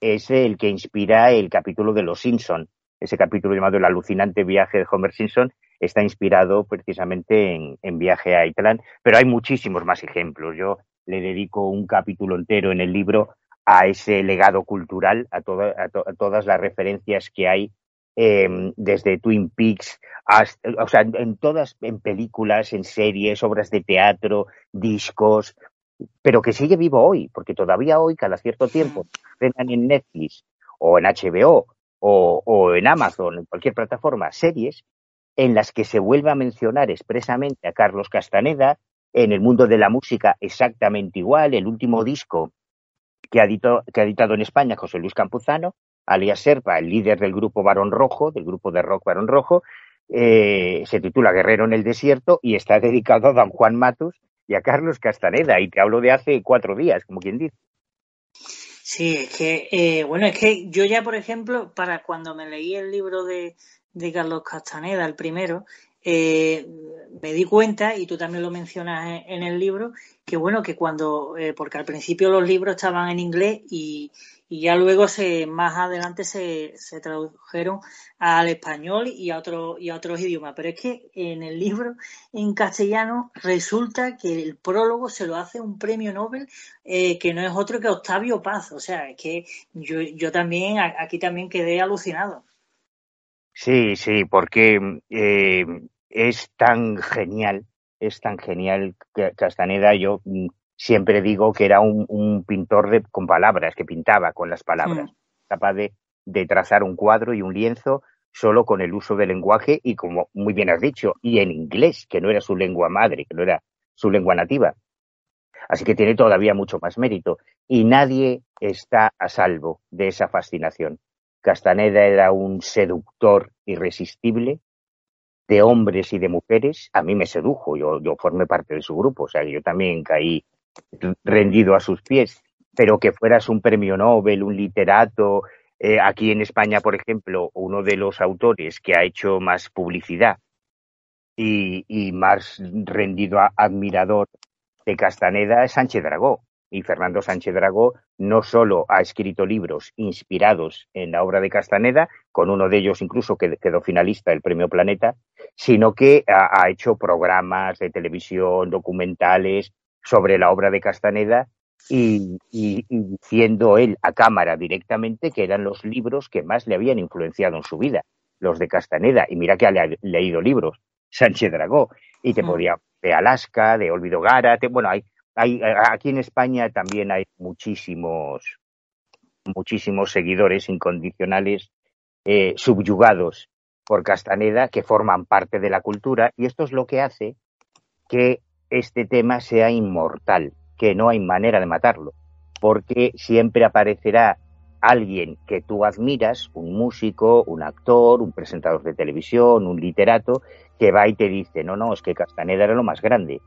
es el que inspira el capítulo de Los Simpson. Ese capítulo llamado El alucinante viaje de Homer Simpson está inspirado precisamente en, Viaje a Itlán, pero hay muchísimos más ejemplos. Yo le dedico un capítulo entero en el libro a ese legado cultural, a, todas las referencias que hay em, desde Twin Peaks, o sea, en todas, en películas, en series, obras de teatro, discos, pero que sigue vivo hoy, porque todavía hoy, cada cierto tiempo, ven en Netflix o en HBO o, en Amazon, en cualquier plataforma, series en las que se vuelve a mencionar expresamente a Carlos Castaneda, en el mundo de la música exactamente igual, el último disco que ha, que ha editado en España José Luis Campuzano, alias Serpa, el líder del grupo Barón Rojo, del grupo de rock Barón Rojo, eh, se titula Guerrero en el Desierto y está dedicado a Don Juan Matus, y a Carlos Castaneda, y te hablo de hace cuatro días, como quien dice. Sí, es que, eh, bueno, es que yo ya, por ejemplo, para cuando me leí el libro de, de Carlos Castaneda, el primero, eh, me di cuenta, y tú también lo mencionas en, el libro, que bueno, que cuando, eh, porque al principio los libros estaban en inglés y, y ya luego se más adelante se, se tradujeron al español y a otro y a otros idiomas. Pero es que en el libro en castellano resulta que el prólogo se lo hace un premio Nobel eh, que no es otro que Octavio Paz. O sea es que yo, yo también aquí también quedé alucinado. Sí sí porque eh, es tan genial es tan genial Castaneda yo mm, siempre digo que era un, pintor de, con palabras, que pintaba con las palabras, capaz de, trazar un cuadro y un lienzo solo con el uso del lenguaje y como muy bien has dicho, y en inglés, que no era su lengua madre, que no era su lengua nativa. Así que tiene todavía mucho más mérito. Y nadie está a salvo de esa fascinación. Castaneda era un seductor irresistible de hombres y de mujeres. A mí me sedujo, yo, yo formé parte de su grupo, o sea, yo también caí rendido a sus pies, pero que fueras un premio Nobel, un literato. Eh, aquí en España, por ejemplo, uno de los autores que ha hecho más publicidad y, más rendido admirador de Castaneda es Sánchez Dragó. Y Fernando Sánchez Dragó no solo ha escrito libros inspirados en la obra de Castaneda, con uno de ellos incluso que quedó finalista del Premio Planeta, sino que ha hecho programas de televisión, documentales, sobre la obra de Castaneda y, diciendo él a cámara directamente que eran los libros que más le habían influenciado en su vida, los de Castaneda. Y mira que ha leído libros, Sánchez Dragó, y te podía de Alaska, de Olvido Gara, bueno, hay, hay, aquí en España también hay muchísimos, muchísimos seguidores incondicionales eh, subyugados por Castaneda que forman parte de la cultura. Y esto es lo que hace que este tema sea inmortal, que no hay manera de matarlo, porque siempre aparecerá alguien que tú admiras, un músico, un actor, un presentador de televisión, un literato, que va y te dice, no, no, es que Castaneda era lo más grande.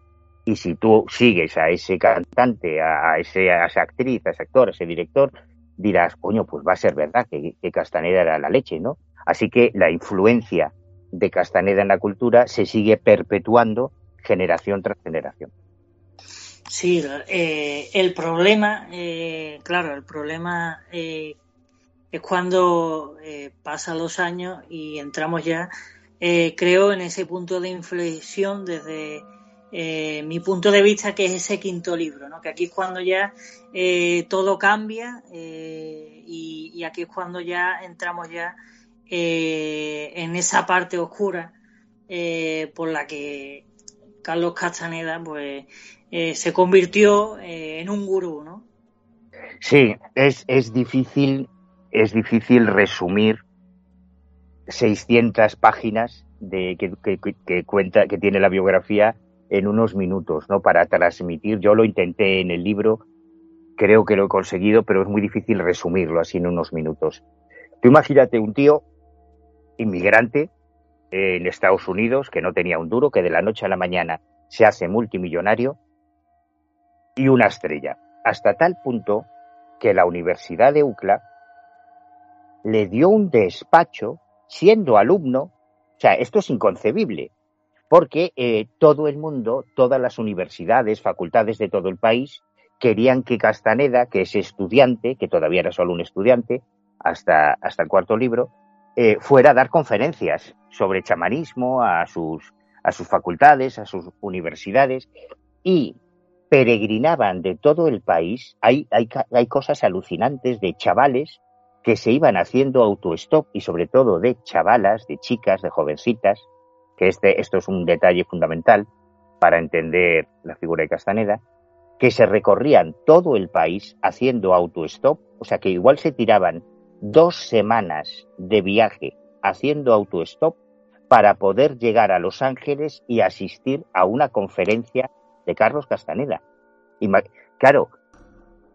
Y si tú sigues a ese cantante, a, ese, esa actriz, a ese actor, a ese director, dirás, coño, pues va a ser verdad que, que Castaneda era la leche, ¿no? Así que la influencia de Castaneda en la cultura se sigue perpetuando generación tras generación. Sí, eh, el problema, eh, claro, el problema eh, es cuando pasan los años y entramos ya, creo, en ese punto de inflexión desde mi punto de vista, que es ese quinto libro, ¿no? que aquí es cuando ya todo cambia y, y, aquí es cuando ya entramos ya en esa parte oscura por la que Carlos Castaneda pues eh, se convirtió eh, en un gurú, ¿no? Sí, es, es difícil, es difícil resumir 600 páginas de que, cuenta que tiene la biografía en unos minutos, ¿no? Para transmitir. Yo lo intenté en el libro, creo que lo he conseguido, pero es muy difícil resumirlo así en unos minutos. Tú imagínate un tío inmigrante en Estados Unidos que no tenía un duro, que de la noche a la mañana se hace multimillonario, y una estrella, hasta tal punto que la Universidad de UCLA le dio un despacho siendo alumno, o sea, esto es inconcebible, porque eh, todo el mundo, todas las universidades, facultades de todo el país, querían que Castaneda, que es estudiante, que todavía era solo un estudiante, hasta, hasta el cuarto libro, eh, fuera dar conferencias sobre chamanismo a sus, a sus facultades, a sus universidades, y peregrinaban de todo el país. Hay, hay, hay cosas alucinantes de chavales que se iban haciendo autostop y sobre todo de chavalas, de chicas, de jovencitas, que este, esto es un detalle fundamental para entender la figura de Castaneda, que se recorrían todo el país haciendo autostop, o sea que igual se tiraban dos semanas de viaje haciendo autostop para poder llegar a Los Ángeles y asistir a una conferencia de Carlos Castaneda. claro,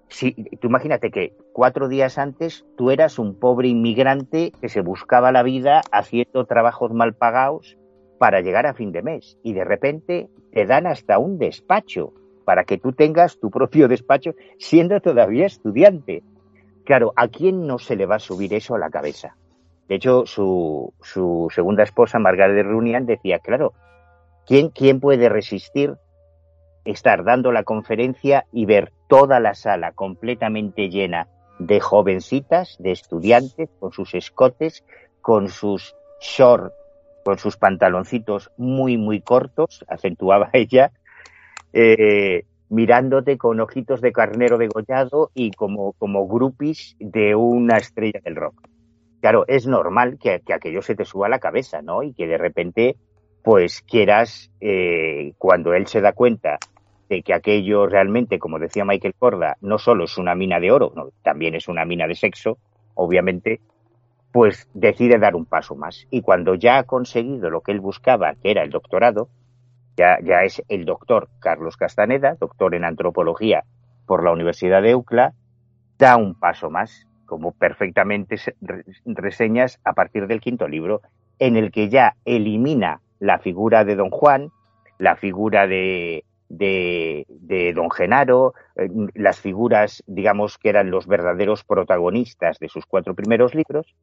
si, tú imagínate que cuatro días antes tú eras un pobre inmigrante que se buscaba la vida haciendo trabajos mal pagados para llegar a fin de mes y de repente te dan hasta un despacho para que tú tengas tu propio despacho siendo todavía estudiante. Claro, ¿a quién no se le va a subir eso a la cabeza? De hecho, su, su segunda esposa, Margaret Runian, decía, claro, ¿quién, ¿quién puede resistir estar dando la conferencia y ver toda la sala completamente llena de jovencitas, de estudiantes, con sus escotes, con sus shorts, con sus pantaloncitos muy, muy cortos, acentuaba ella, eh, mirándote con ojitos de carnero degollado y como, como groupies de una estrella del rock. Claro, es normal que, aquello se te suba a la cabeza, ¿no? Y que de repente, pues quieras, eh, cuando él se da cuenta de que aquello realmente, como decía Michael Corda, no solo es una mina de oro, también es una mina de sexo, obviamente, pues decide dar un paso más. Y cuando ya ha conseguido lo que él buscaba, que era el doctorado, ya, es el doctor Carlos Castaneda, doctor en antropología por la Universidad de UCLA, da un paso más, como perfectamente reseñas a partir del quinto libro, en el que ya elimina la figura de Don Juan, la figura de, de, don Genaro, eh, las figuras, digamos, que eran los verdaderos protagonistas de sus cuatro primeros libros,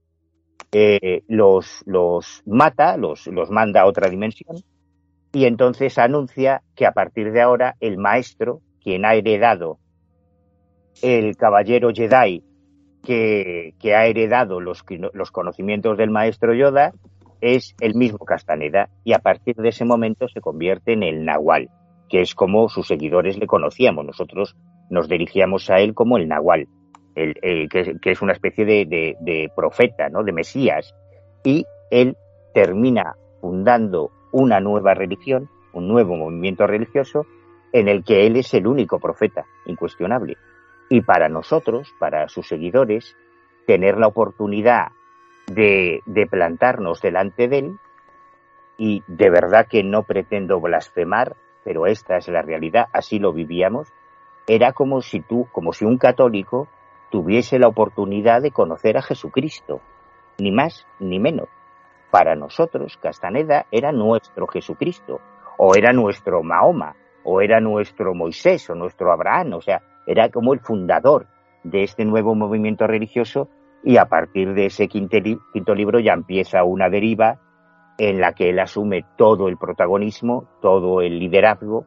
eh, los, mata, los manda a otra dimensión, y entonces anuncia que a partir de ahora el maestro, quien ha heredado el caballero Jedi, que, ha heredado los, los conocimientos del maestro Yoda, es el mismo Castaneda, y a partir de ese momento se convierte en el Nahual que es como sus seguidores le conocíamos. Nosotros nos dirigíamos a él como el Nahual, el, que, es una especie de, profeta, ¿no? de Mesías. Y él termina fundando una nueva religión, un nuevo movimiento religioso, en el que él es el único profeta, incuestionable. Y para nosotros, para sus seguidores, tener la oportunidad de, plantarnos delante de él, y de verdad que no pretendo blasfemar, pero esta es la realidad, así lo vivíamos, era como si tú, como si un católico tuviese la oportunidad de conocer a Jesucristo, ni más ni menos. Para nosotros, Castaneda era nuestro Jesucristo, o era nuestro Mahoma, o era nuestro Moisés, o nuestro Abraham, o sea, era como el fundador de este nuevo movimiento religioso y a partir de ese quinto, libro ya empieza una deriva en la que él asume todo el protagonismo, todo el liderazgo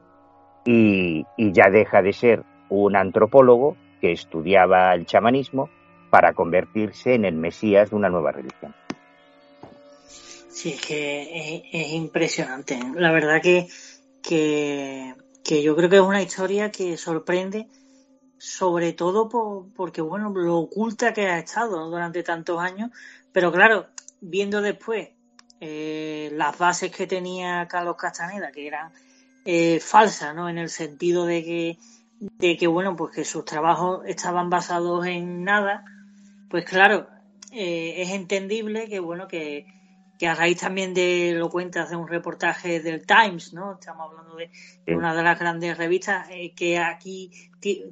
y, ya deja de ser un antropólogo que estudiaba el chamanismo para convertirse en el mesías de una nueva religión. Sí, es que es, impresionante. La verdad que, que, yo creo que es una historia que sorprende, sobre todo porque, bueno, lo oculta que ha estado durante tantos años, pero claro, viendo después eh, las bases que tenía Carlos Castaneda, que eran eh, falsas, ¿no? En el sentido de que, de que, bueno, pues que sus trabajos estaban basados en nada, pues claro, eh, es entendible que, bueno, que, que a raíz también de lo cuenta hace un reportaje del Times, ¿no? Estamos hablando de, una de las grandes revistas eh, que aquí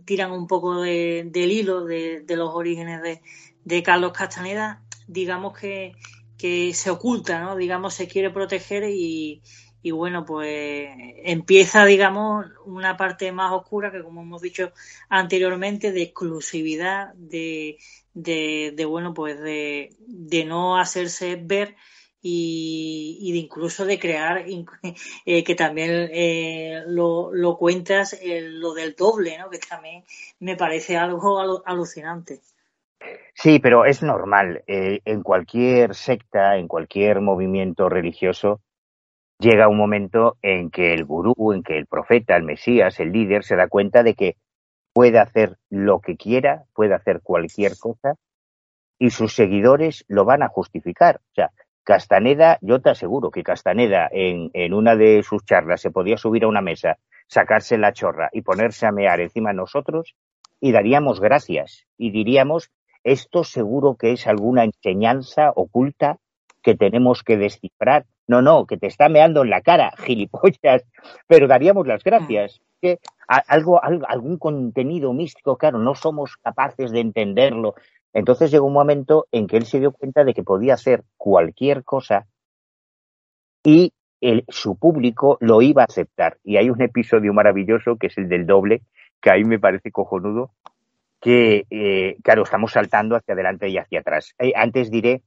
tiran un poco del hilo de, de los orígenes de, de Carlos Castaneda, digamos que, que se oculta, ¿no? Digamos, se quiere proteger y, y bueno, pues empieza, digamos, una parte más oscura que, como hemos dicho anteriormente, de exclusividad, de, de, bueno, pues de, de no hacerse ver y, y de incluso de crear, eh, que también eh, lo, lo, cuentas, eh, lo del doble, ¿no? Que también me parece algo alucinante. Sí, pero es normal. Eh, en cualquier secta, en cualquier movimiento religioso, llega un momento en que el gurú, en que el profeta, el Mesías, el líder, se da cuenta de que puede hacer lo que quiera, puede hacer cualquier cosa, y sus seguidores lo van a justificar. O sea, Castaneda, yo te aseguro que Castaneda en, en una de sus charlas se podía subir a una mesa, sacarse la chorra y ponerse a mear encima de nosotros y daríamos gracias y diríamos esto seguro que es alguna enseñanza oculta que tenemos que descifrar. No, no, que te está meando en la cara, gilipollas, pero daríamos las gracias. Que algo, algún contenido místico, claro, no somos capaces de entenderlo. Entonces llegó un momento en que él se dio cuenta de que podía hacer cualquier cosa y su público lo iba a aceptar. Y hay un episodio maravilloso que es el del doble, que ahí me parece cojonudo, que, eh, claro, estamos saltando hacia adelante y hacia atrás. Eh, antes diré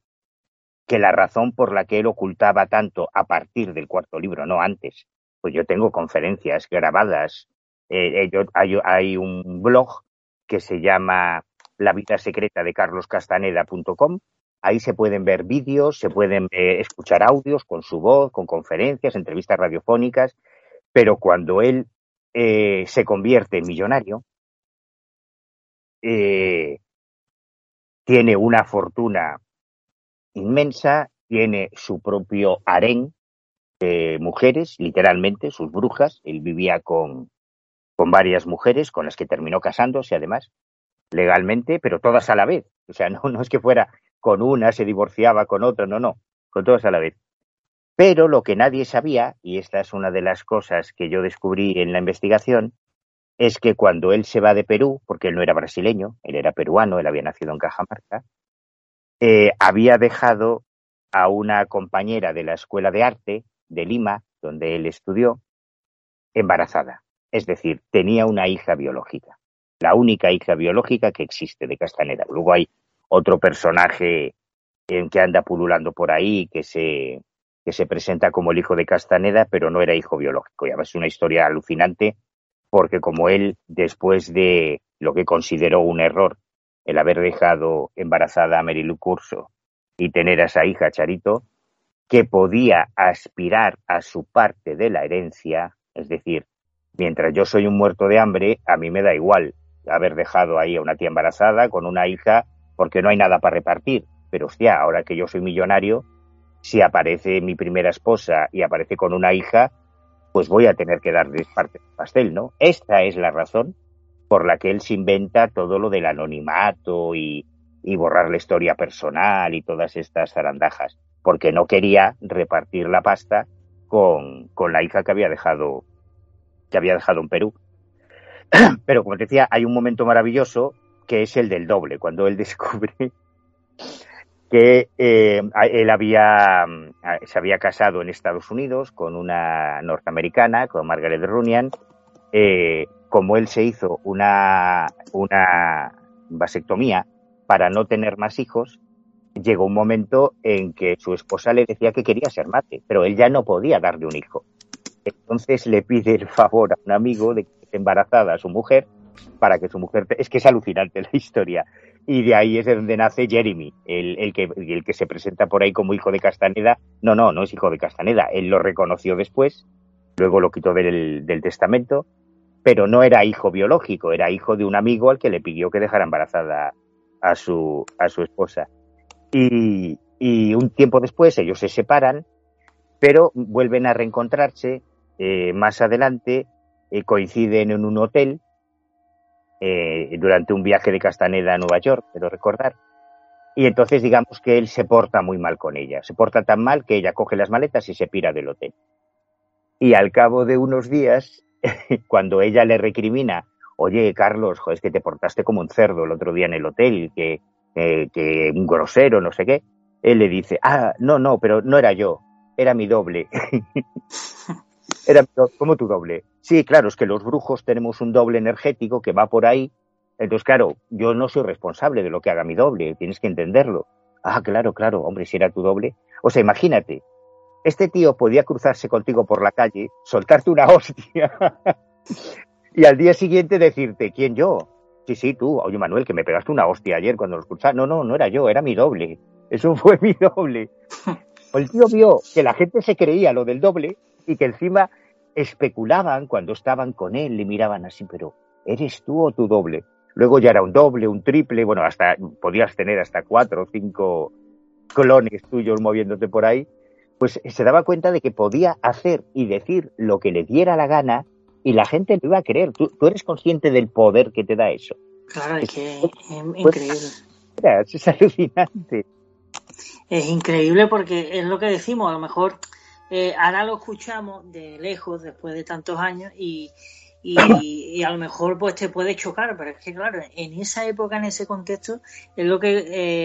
que la razón por la que él ocultaba tanto a partir del cuarto libro, no antes, pues yo tengo conferencias grabadas. Eh, hay, un blog que se llama La vida secreta de carloscastaneda.com. Ahí se pueden ver vídeos, se pueden escuchar audios con su voz, con conferencias, entrevistas radiofónicas, pero cuando él se convierte en millonario, eh, tiene una fortuna inmensa, tiene su propio harén de mujeres, literalmente, sus brujas. Él vivía con, con varias mujeres con las que terminó casándose, además, legalmente, pero todas a la vez. O sea, no, no es que fuera con una, se divorciaba con otra, no, no, con todas a la vez. Pero lo que nadie sabía, y esta es una de las cosas que yo descubrí en la investigación, es que cuando él se va de Perú, porque él no era brasileño, él era peruano, él había nacido en Cajamarca, eh, había dejado a una compañera de la Escuela de Arte de Lima, donde él estudió, embarazada. Es decir, tenía una hija biológica, la única hija biológica que existe de Castaneda. Luego hay otro personaje en que anda pululando por ahí que se, que se presenta como el hijo de Castaneda, pero no era hijo biológico. Ya es una historia alucinante porque como él, después de lo que consideró un error, el haber dejado embarazada a Merilu Curso y tener a esa hija Charito, que podía aspirar a su parte de la herencia, es decir, mientras yo soy un muerto de hambre, a mí me da igual haber dejado ahí a una tía embarazada con una hija porque no hay nada para repartir. Pero hostia, ahora que yo soy millonario, si aparece mi primera esposa y aparece con una hija, pues voy a tener que darles parte del pastel, ¿no? Esta es la razón por la que él se inventa todo lo del anonimato y, borrar la historia personal y todas estas zarandajas, porque no quería repartir la pasta con, con la hija que había dejado que había dejado en Perú. Pero como te decía, hay un momento maravilloso que es el del doble, cuando él descubre que eh, él había, mm, se había casado en Estados Unidos con una norteamericana, con Margaret Runian. Eh, como él se hizo una, una vasectomía para no tener más hijos, llegó un momento en que su esposa le decía que quería ser madre, pero él ya no podía darle un hijo. Entonces le pide el favor a un amigo de que esté embarazada a su mujer para que su mujer... Es que es alucinante la historia. Y de ahí es de donde nace Jeremy, el, que, el que se presenta por ahí como hijo de Castaneda. No, no, no es hijo de Castaneda. Él lo reconoció después, luego lo quitó del, del testamento, pero no era hijo biológico, era hijo de un amigo al que le pidió que dejara embarazada a su, a su esposa. Y, y un tiempo después ellos se separan, pero vuelven a reencontrarse eh, más adelante, eh, coinciden en un hotel eh, durante un viaje de Castaneda a Nueva York, quiero recordar. Y entonces digamos que él se porta muy mal con ella. Se porta tan mal que ella coge las maletas y se pira del hotel. Y al cabo de unos días, cuando ella le recrimina, oye, Carlos, es que te portaste como un cerdo el otro día en el hotel, que, que un grosero, no sé qué, él le dice, ah, no, no, pero no era yo, era mi doble. era como tu doble. Sí, claro, es que los brujos tenemos un doble energético que va por ahí. Entonces, claro, yo no soy responsable de lo que haga mi doble, tienes que entenderlo. Ah, claro, claro, hombre, si era tu doble. O sea, imagínate, este tío podía cruzarse contigo por la calle, soltarte una hostia y al día siguiente decirte, ¿quién yo? Sí, sí, tú, oye Manuel, que me pegaste una hostia ayer cuando lo escuchaste. No, no, no era yo, era mi doble. Eso fue mi doble. El tío vio que la gente se creía lo del doble y que encima especulaban cuando estaban con él, le miraban así, pero ¿eres tú o tu doble? Luego ya era un doble, un triple, bueno, hasta podías tener hasta cuatro o cinco clones tuyos moviéndote por ahí, pues se daba cuenta de que podía hacer y decir lo que le diera la gana y la gente lo iba a creer. Tú, eres consciente del poder que te da eso. Claro, es, que es increíble. Es alucinante. Es increíble porque es lo que decimos, a lo mejor eh, ahora lo escuchamos de lejos después de tantos años y, y, a lo mejor pues te puede chocar, pero es que claro, en esa época, en ese contexto, es lo que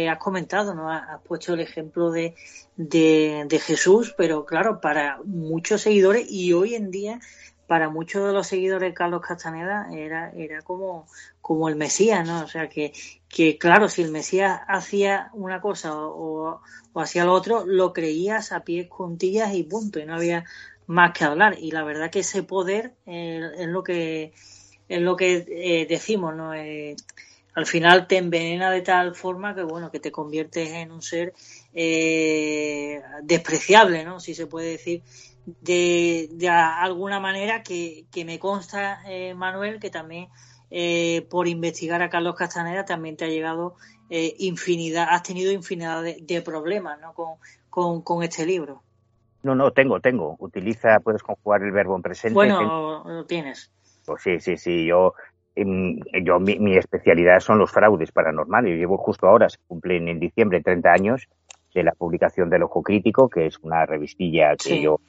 eh, has comentado, ¿no? Has, puesto el ejemplo de, de, de, Jesús, pero claro, para muchos seguidores y hoy en día para muchos de los seguidores de Carlos Castaneda era, era como, como el Mesías, ¿no? O sea, que, que claro, si el Mesías hacía una cosa o, hacía lo otro, lo creías a pies juntillas y punto, y no había más que hablar. Y la verdad que ese poder eh, es lo que, es lo que eh, decimos, ¿no? Eh, al final te envenena de tal forma que, bueno, que te conviertes en un ser despreciable, ¿no? Si se puede decir de, de alguna manera que, que me consta, eh, Manuel, que también eh, por investigar a Carlos Castaneda también te ha llegado eh, infinidad, has tenido infinidad de, problemas ¿no? con, con, este libro. No, no, tengo, tengo. Utiliza, puedes conjugar el verbo en presente. Bueno, lo tienes. Pues sí, sí, sí. Yo, em, yo mi, mi, especialidad son los fraudes paranormales. Yo llevo justo ahora, se cumplen en diciembre 30 años de la publicación del Ojo Crítico, que es una revistilla que yo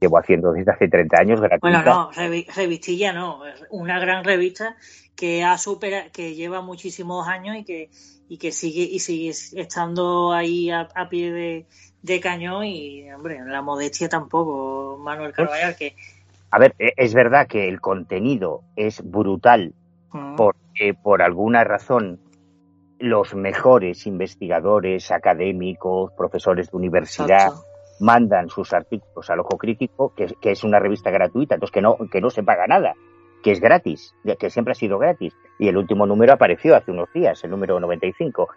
llevo haciendo desde hace 30 años gratuita. Bueno, no, revistilla no, una gran revista que ha supera, que lleva muchísimos años y que y que sigue y sigue estando ahí a, pie de, cañón y hombre, la modestia tampoco, Manuel pues, Carvajal, que a ver, e, es verdad que el contenido es brutal mm. porque por alguna razón los mejores investigadores, académicos, profesores de universidad, mandan sus artículos al Ojo Crítico, que, es una revista gratuita, entonces que no, que no se paga nada, que es gratis, que siempre ha sido gratis. Y el último número apareció hace unos días, el número 95.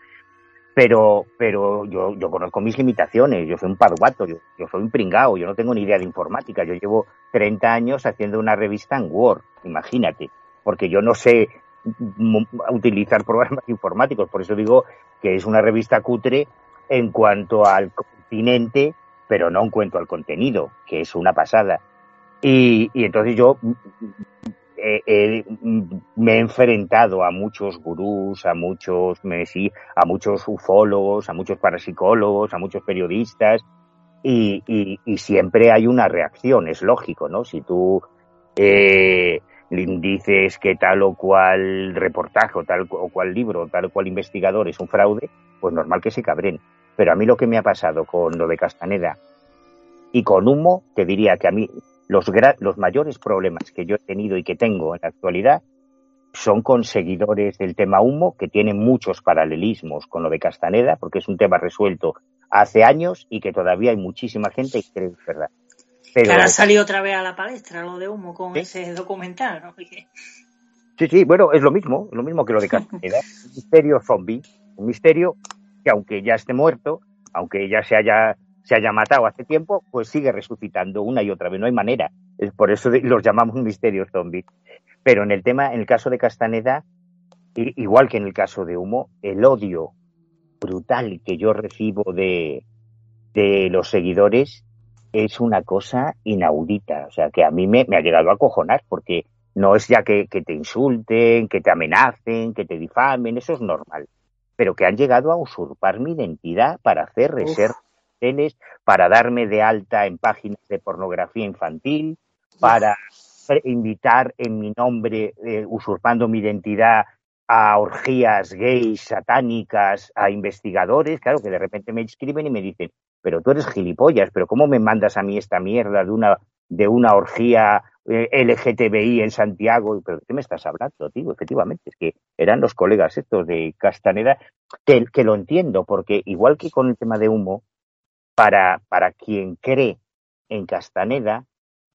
Pero, pero yo, yo conozco mis limitaciones, yo soy un parguato, yo, yo soy un pringao, yo no tengo ni idea de informática, yo llevo 30 años haciendo una revista en Word, imagínate, porque yo no sé utilizar programas informáticos, por eso digo que es una revista cutre en cuanto al continente pero no encuentro el contenido, que es una pasada. Y, entonces yo mm, eh, eh, me he enfrentado a muchos gurús, a muchos, a muchos ufólogos, a muchos parapsicólogos, a muchos periodistas, y, siempre hay una reacción, es lógico, ¿no? Si tú eh, dices que tal o cual reportaje o tal o cual libro o tal o cual investigador es un fraude, pues normal que se cabren. Pero a mí lo que me ha pasado con lo de Castaneda y con Humo, te diría que a mí los, los mayores problemas que yo he tenido y que tengo en la actualidad son conseguidores del tema humo, que tienen muchos paralelismos con lo de Castaneda, porque es un tema resuelto hace años y que todavía hay muchísima gente que cree que es verdad. Pero... ahora salió otra vez a la palestra lo de humo con ese documental, ¿no? Sí, sí, bueno, es lo mismo, lo mismo que lo de Castaneda. un misterio zombie, un misterio que aunque ya esté muerto, aunque ya se haya, se haya matado hace tiempo, pues sigue resucitando una y otra vez, no hay manera. Es por eso los llamamos misterios zombie. Pero en el tema, en el caso de Castaneda, igual que en el caso de Humo, el odio brutal que yo recibo de, de los seguidores es una cosa inaudita. O sea, que a mí me, me ha llegado a acojonar, porque no es ya que, que, te insulten, que te amenacen, que te difamen, eso es normal. Pero que han llegado a usurpar mi identidad para hacer reservas, para darme de alta en páginas de pornografía infantil, para invitar en mi nombre, eh, usurpando mi identidad, a orgías gays, satánicas, a investigadores, claro, que de repente me escriben y me dicen, pero tú eres gilipollas, pero ¿cómo me mandas a mí esta mierda de una, de una orgía eh, LGTBI en Santiago? ¿Pero qué me estás hablando, tío? Efectivamente, es que eran los colegas estos de Castaneda, que, que lo entiendo, porque igual que con el tema de humo, para, para quien cree en Castaneda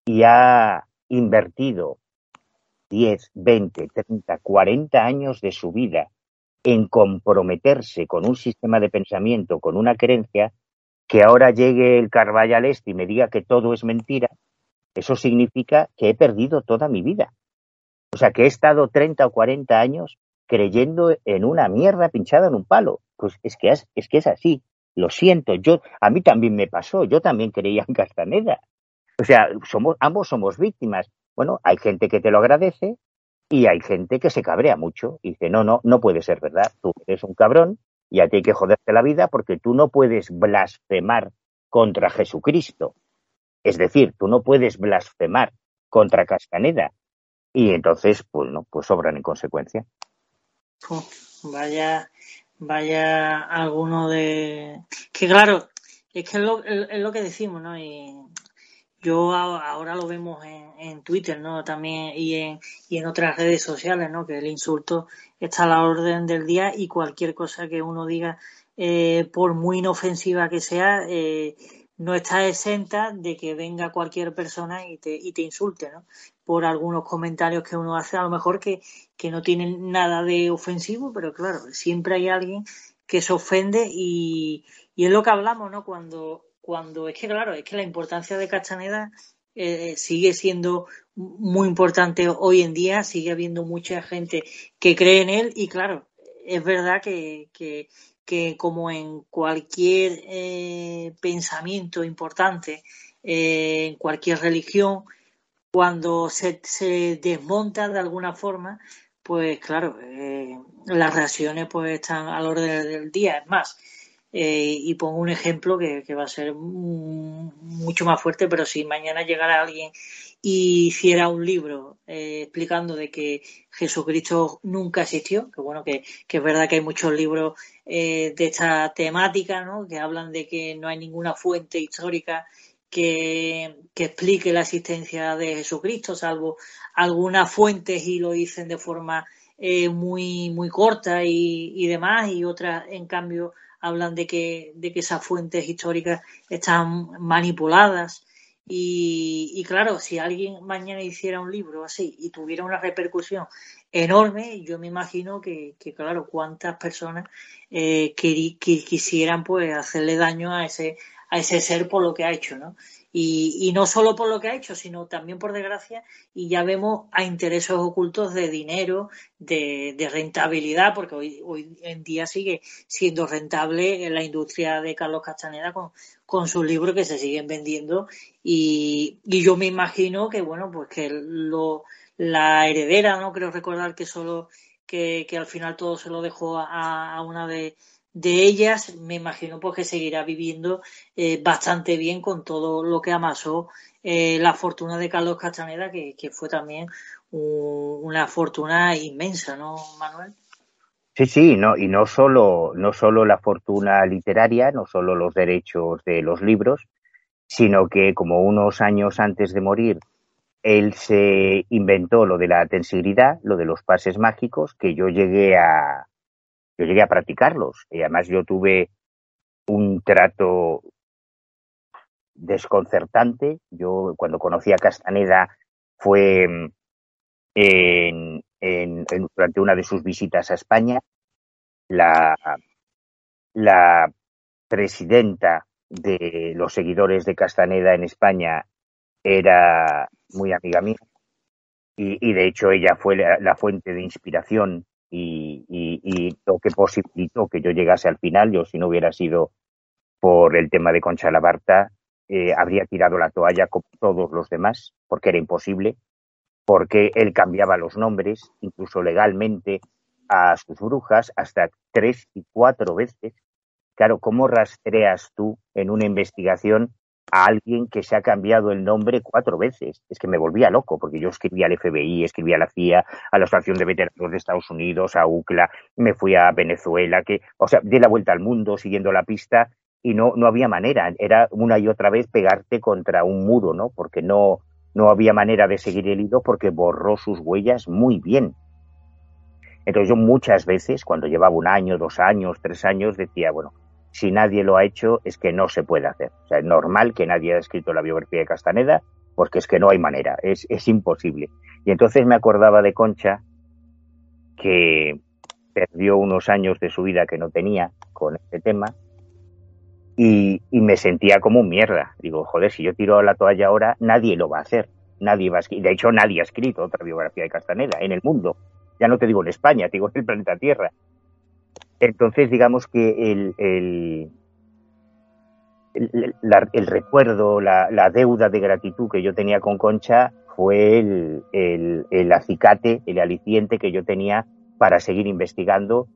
y ha invertido 10, 20, 30, 40 años de su vida en comprometerse con un sistema de pensamiento, con una creencia, que ahora llegue el Carvallal este y me diga que todo es mentira, eso significa que he perdido toda mi vida. O sea, que he estado 30 o 40 años creyendo en una mierda pinchada en un palo. Pues es que es, que es así. Lo siento, yo a mí también me pasó, yo también creía en Castaneda. O sea, somos, ambos somos víctimas. Bueno, hay gente que te lo agradece y hay gente que se cabrea mucho y dice, no, no, no puede ser verdad. Tú eres un cabrón y a ti hay que joderte la vida porque tú no puedes blasfemar contra Jesucristo. Es decir, tú no puedes blasfemar contra Castaneda. Y entonces, pues no, pues sobran en consecuencia. vaya, vaya alguno de... Que claro, es que es lo, que decimos, ¿no? Yo ahora lo vemos en, en, Twitter, ¿no? También y en, y en otras redes sociales, ¿no? Que el insulto está a la orden del día y cualquier cosa que uno diga, eh, por muy inofensiva que sea, eh, no está exenta de que venga cualquier persona y te, y te insulte, ¿no? Por algunos comentarios que uno hace, a lo mejor que, que no tienen nada de ofensivo, pero claro, siempre hay alguien que se ofende y, y es lo que hablamos, ¿no? Cuando cuando es que, claro, es que la importancia de Castaneda eh, sigue siendo muy importante hoy en día, sigue habiendo mucha gente que cree en él y, claro, es verdad que, que, que como en cualquier eh, pensamiento importante, eh, en cualquier religión, cuando se, se, desmonta de alguna forma, pues claro, eh, las reacciones pues están al orden del día. Es más, eh, y pongo un ejemplo que, que va a ser mucho más fuerte, pero si mañana llegara alguien y hiciera un libro eh, explicando de que Jesucristo nunca existió, que bueno, que, que es verdad que hay muchos libros eh, de esta temática, ¿no? que hablan de que no hay ninguna fuente histórica que, que explique la existencia de Jesucristo, salvo algunas fuentes y lo dicen de forma muy, muy corta y, y demás, y otras, en cambio, hablan de que, de que esas fuentes históricas están manipuladas. Y, claro, si alguien mañana hiciera un libro así y tuviera una repercusión enorme, yo me imagino que, que claro, cuántas personas eh, que, que, quisieran pues hacerle daño a ese, a ese ser por lo que ha hecho, ¿no? Y, y, no solo por lo que ha hecho, sino también por desgracia, y ya vemos a intereses ocultos de dinero, de, rentabilidad, porque hoy, hoy, en día sigue siendo rentable la industria de Carlos Castaneda con, con sus libros que se siguen vendiendo. Y, y yo me imagino que, bueno, pues que lo, la heredera, no creo recordar que solo, que, que al final todo se lo dejó a, a una de, de ellas me imagino pues que seguirá viviendo eh, bastante bien con todo lo que amasó eh, la fortuna de Carlos Castaneda que, que fue también un, una fortuna inmensa no Manuel sí sí no y no solo no solo la fortuna literaria no solo los derechos de los libros sino que como unos años antes de morir él se inventó lo de la tensibilidad, lo de los pases mágicos, que yo llegué a, yo llegué a practicarlos. Y además yo tuve un trato desconcertante. Yo cuando conocí a Castaneda fue en, en, durante una de sus visitas a España. La, la presidenta de los seguidores de Castaneda en España era muy amiga mía y, de hecho ella fue la, fuente de inspiración y, lo que posibilitó que yo llegase al final. Yo si no hubiera sido por el tema de Concha Labarta, eh, habría tirado la toalla como todos los demás, porque era imposible, porque él cambiaba los nombres, incluso legalmente, a sus brujas hasta tres y cuatro veces. Claro, ¿cómo rastreas tú en una investigación a alguien que se ha cambiado el nombre cuatro veces. Es que me volvía loco, porque yo escribía al FBI, escribía a la CIA, a la Asociación de Veteranos de Estados Unidos, a UCLA, me fui a Venezuela, que, o sea, di la vuelta al mundo siguiendo la pista y no, no había manera. Era una y otra vez pegarte contra un muro, ¿no? Porque no, no había manera de seguir el hilo porque borró sus huellas muy bien. Entonces yo muchas veces, cuando llevaba un año, dos años, tres años, decía, bueno, si nadie lo ha hecho es que no se puede hacer. O sea, es normal que nadie haya escrito la biografía de Castaneda porque es que no hay manera, es, es imposible. Y entonces me acordaba de Concha que perdió unos años de su vida que no tenía con este tema y, y, me sentía como un mierda. Digo, joder, si yo tiro la toalla ahora, nadie lo va a hacer. Nadie va a De hecho, nadie ha escrito otra biografía de Castaneda en el mundo. Ya no te digo en España, te digo en el planeta Tierra. Entonces, digamos que el, el, el, recuerdo, la, deuda de gratitud que yo tenía con Concha fue el, el, acicate, el aliciente que yo tenía para seguir investigando,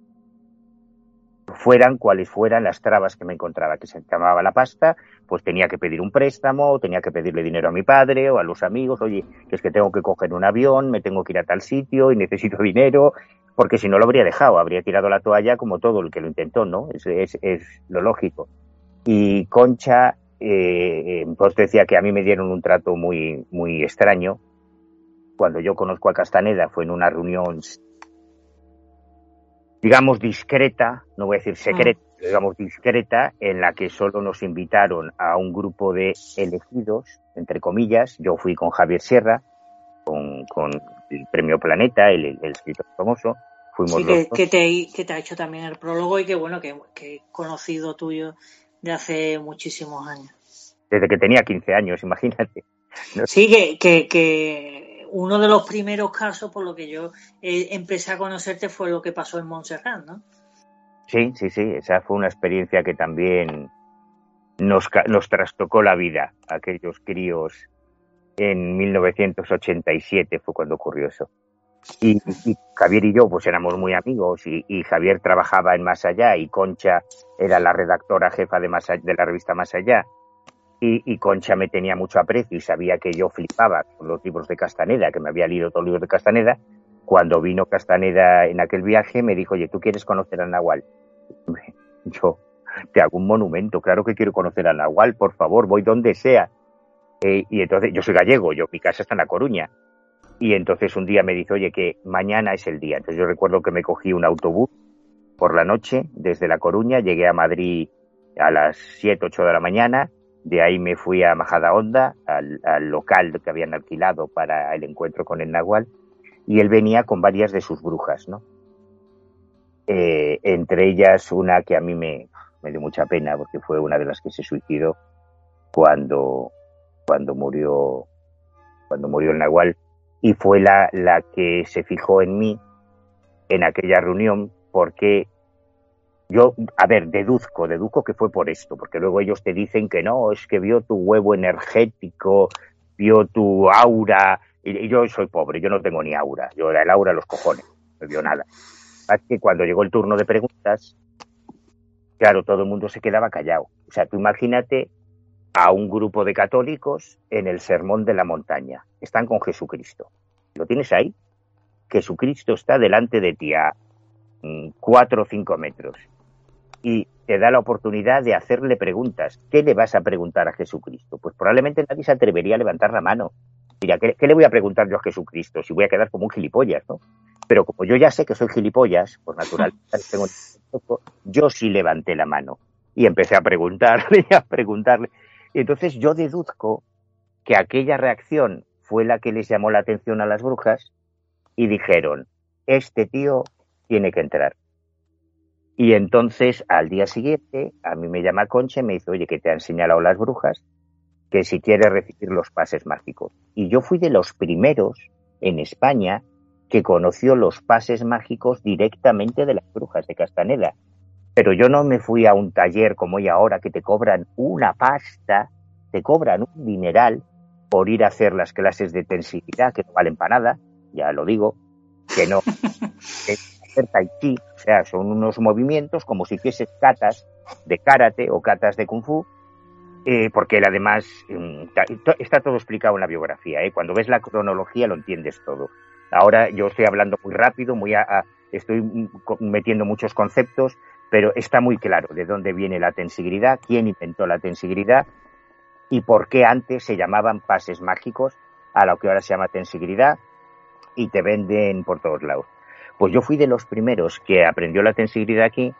fueran cuales fueran las trabas que me encontraba, que se llamaba la pasta, pues tenía que pedir un préstamo, tenía que pedirle dinero a mi padre o a los amigos, oye, es que tengo que coger un avión, me tengo que ir a tal sitio y necesito dinero, porque si no lo habría dejado, habría tirado la toalla como todo el que lo intentó, ¿no? Es, es, lo lógico. Y Concha, eh, pues decía que a mí me dieron un trato muy, muy extraño. Cuando yo conozco a Castaneda fue en una reunión, digamos, discreta, no voy a decir secreta, ah. digamos discreta, en la que solo nos invitaron a un grupo de elegidos, entre comillas. Yo fui con Javier Sierra, con, con el premio Planeta, el, escritor famoso. Fuimos sí, que, te, que te ha hecho también el prólogo y que bueno, que, que conocido tuyo de hace muchísimos años. Desde que tenía 15 años, imagínate. Sí, que, que, que, uno de los primeros casos por lo que yo eh, empecé a conocerte fue lo que pasó en Montserrat, ¿no? Sí, sí, sí, esa fue una experiencia que también nos, nos trastocó la vida, aquellos críos en 1987 fue cuando ocurrió eso. Y, Javier y yo pues éramos muy amigos y, Javier trabajaba en Más Allá y Concha era la redactora jefa de, de la revista Más Allá y, Concha me tenía mucho aprecio y sabía que yo flipaba con los libros de Castaneda, que me había leído todos los libros de Castaneda. Cuando vino Castaneda en aquel viaje me dijo, oye, ¿tú quieres conocer a Nahual? Yo te hago un monumento, claro que quiero conocer a Nahual, por favor, voy donde sea. Eh, y entonces, yo soy gallego, yo, mi casa está en La Coruña. Y entonces un día me dice, oye, que mañana es el día. Entonces yo recuerdo que me cogí un autobús por la noche desde La Coruña, llegué a Madrid a las 7, 8 de la mañana, de ahí me fui a Majadahonda, al, al local que habían alquilado para el encuentro con el Nahual, y él venía con varias de sus brujas, ¿no? Eh, entre ellas una que a mí me, me dio mucha pena porque fue una de las que se suicidó cuando, cuando murió, cuando murió el Nahual, y fue la, la que se fijó en mí en aquella reunión, porque yo, a ver, deduzco, deduzco que fue por esto, porque luego ellos te dicen que no, es que vio tu huevo energético, vio tu aura, y, yo soy pobre, yo no tengo ni aura, yo el aura los cojones, no vio nada. Así que cuando llegó el turno de preguntas, claro, todo el mundo se quedaba callado. O sea, tú imagínate a un grupo de católicos en el Sermón de la Montaña. Están con Jesucristo. ¿Lo tienes ahí? Jesucristo está delante de ti a mm, cuatro o cinco metros y te da la oportunidad de hacerle preguntas. ¿Qué le vas a preguntar a Jesucristo? Pues probablemente nadie se atrevería a levantar la mano. Mira, ¿qué, le voy a preguntar yo a Jesucristo? Si voy a quedar como un gilipollas, ¿no? Pero como yo ya sé que soy gilipollas, por naturaleza, yo sí levanté la mano y empecé a preguntarle a preguntarle. Entonces yo deduzco que aquella reacción fue la que les llamó la atención a las brujas y dijeron, este tío tiene que entrar. Y entonces al día siguiente a mí me llama Concha y me dice, oye, que te han señalado las brujas, que si quieres recibir los pases mágicos. Y yo fui de los primeros en España que conoció los pases mágicos directamente de las brujas de Castaneda. Pero yo no me fui a un taller como hoy ahora que te cobran una pasta, te cobran un dineral por ir a hacer las clases de tensibilidad, que no valen para nada, ya lo digo, que no. es hacer tai chi, o sea, son unos movimientos como si hicieses catas de karate o catas de kung fu, eh, porque además mm, está todo explicado en la biografía. ¿eh? Cuando ves la cronología lo entiendes todo. Ahora yo estoy hablando muy rápido, muy estoy metiendo muchos conceptos, pero está muy claro de dónde viene la tensigridad, quién inventó la tensigridad y por qué antes se llamaban pases mágicos a lo que ahora se llama tensigridad y te venden por todos lados. Pues yo fui de los primeros que aprendió la tensigridad aquí,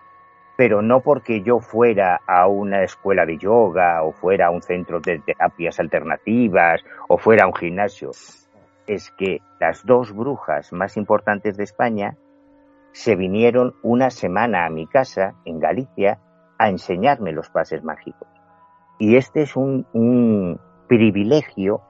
pero no porque yo fuera a una escuela de yoga o fuera a un centro de terapias alternativas o fuera a un gimnasio es que las dos brujas más importantes de España se vinieron una semana a mi casa en Galicia a enseñarme los pases mágicos. Y este es un, privilegio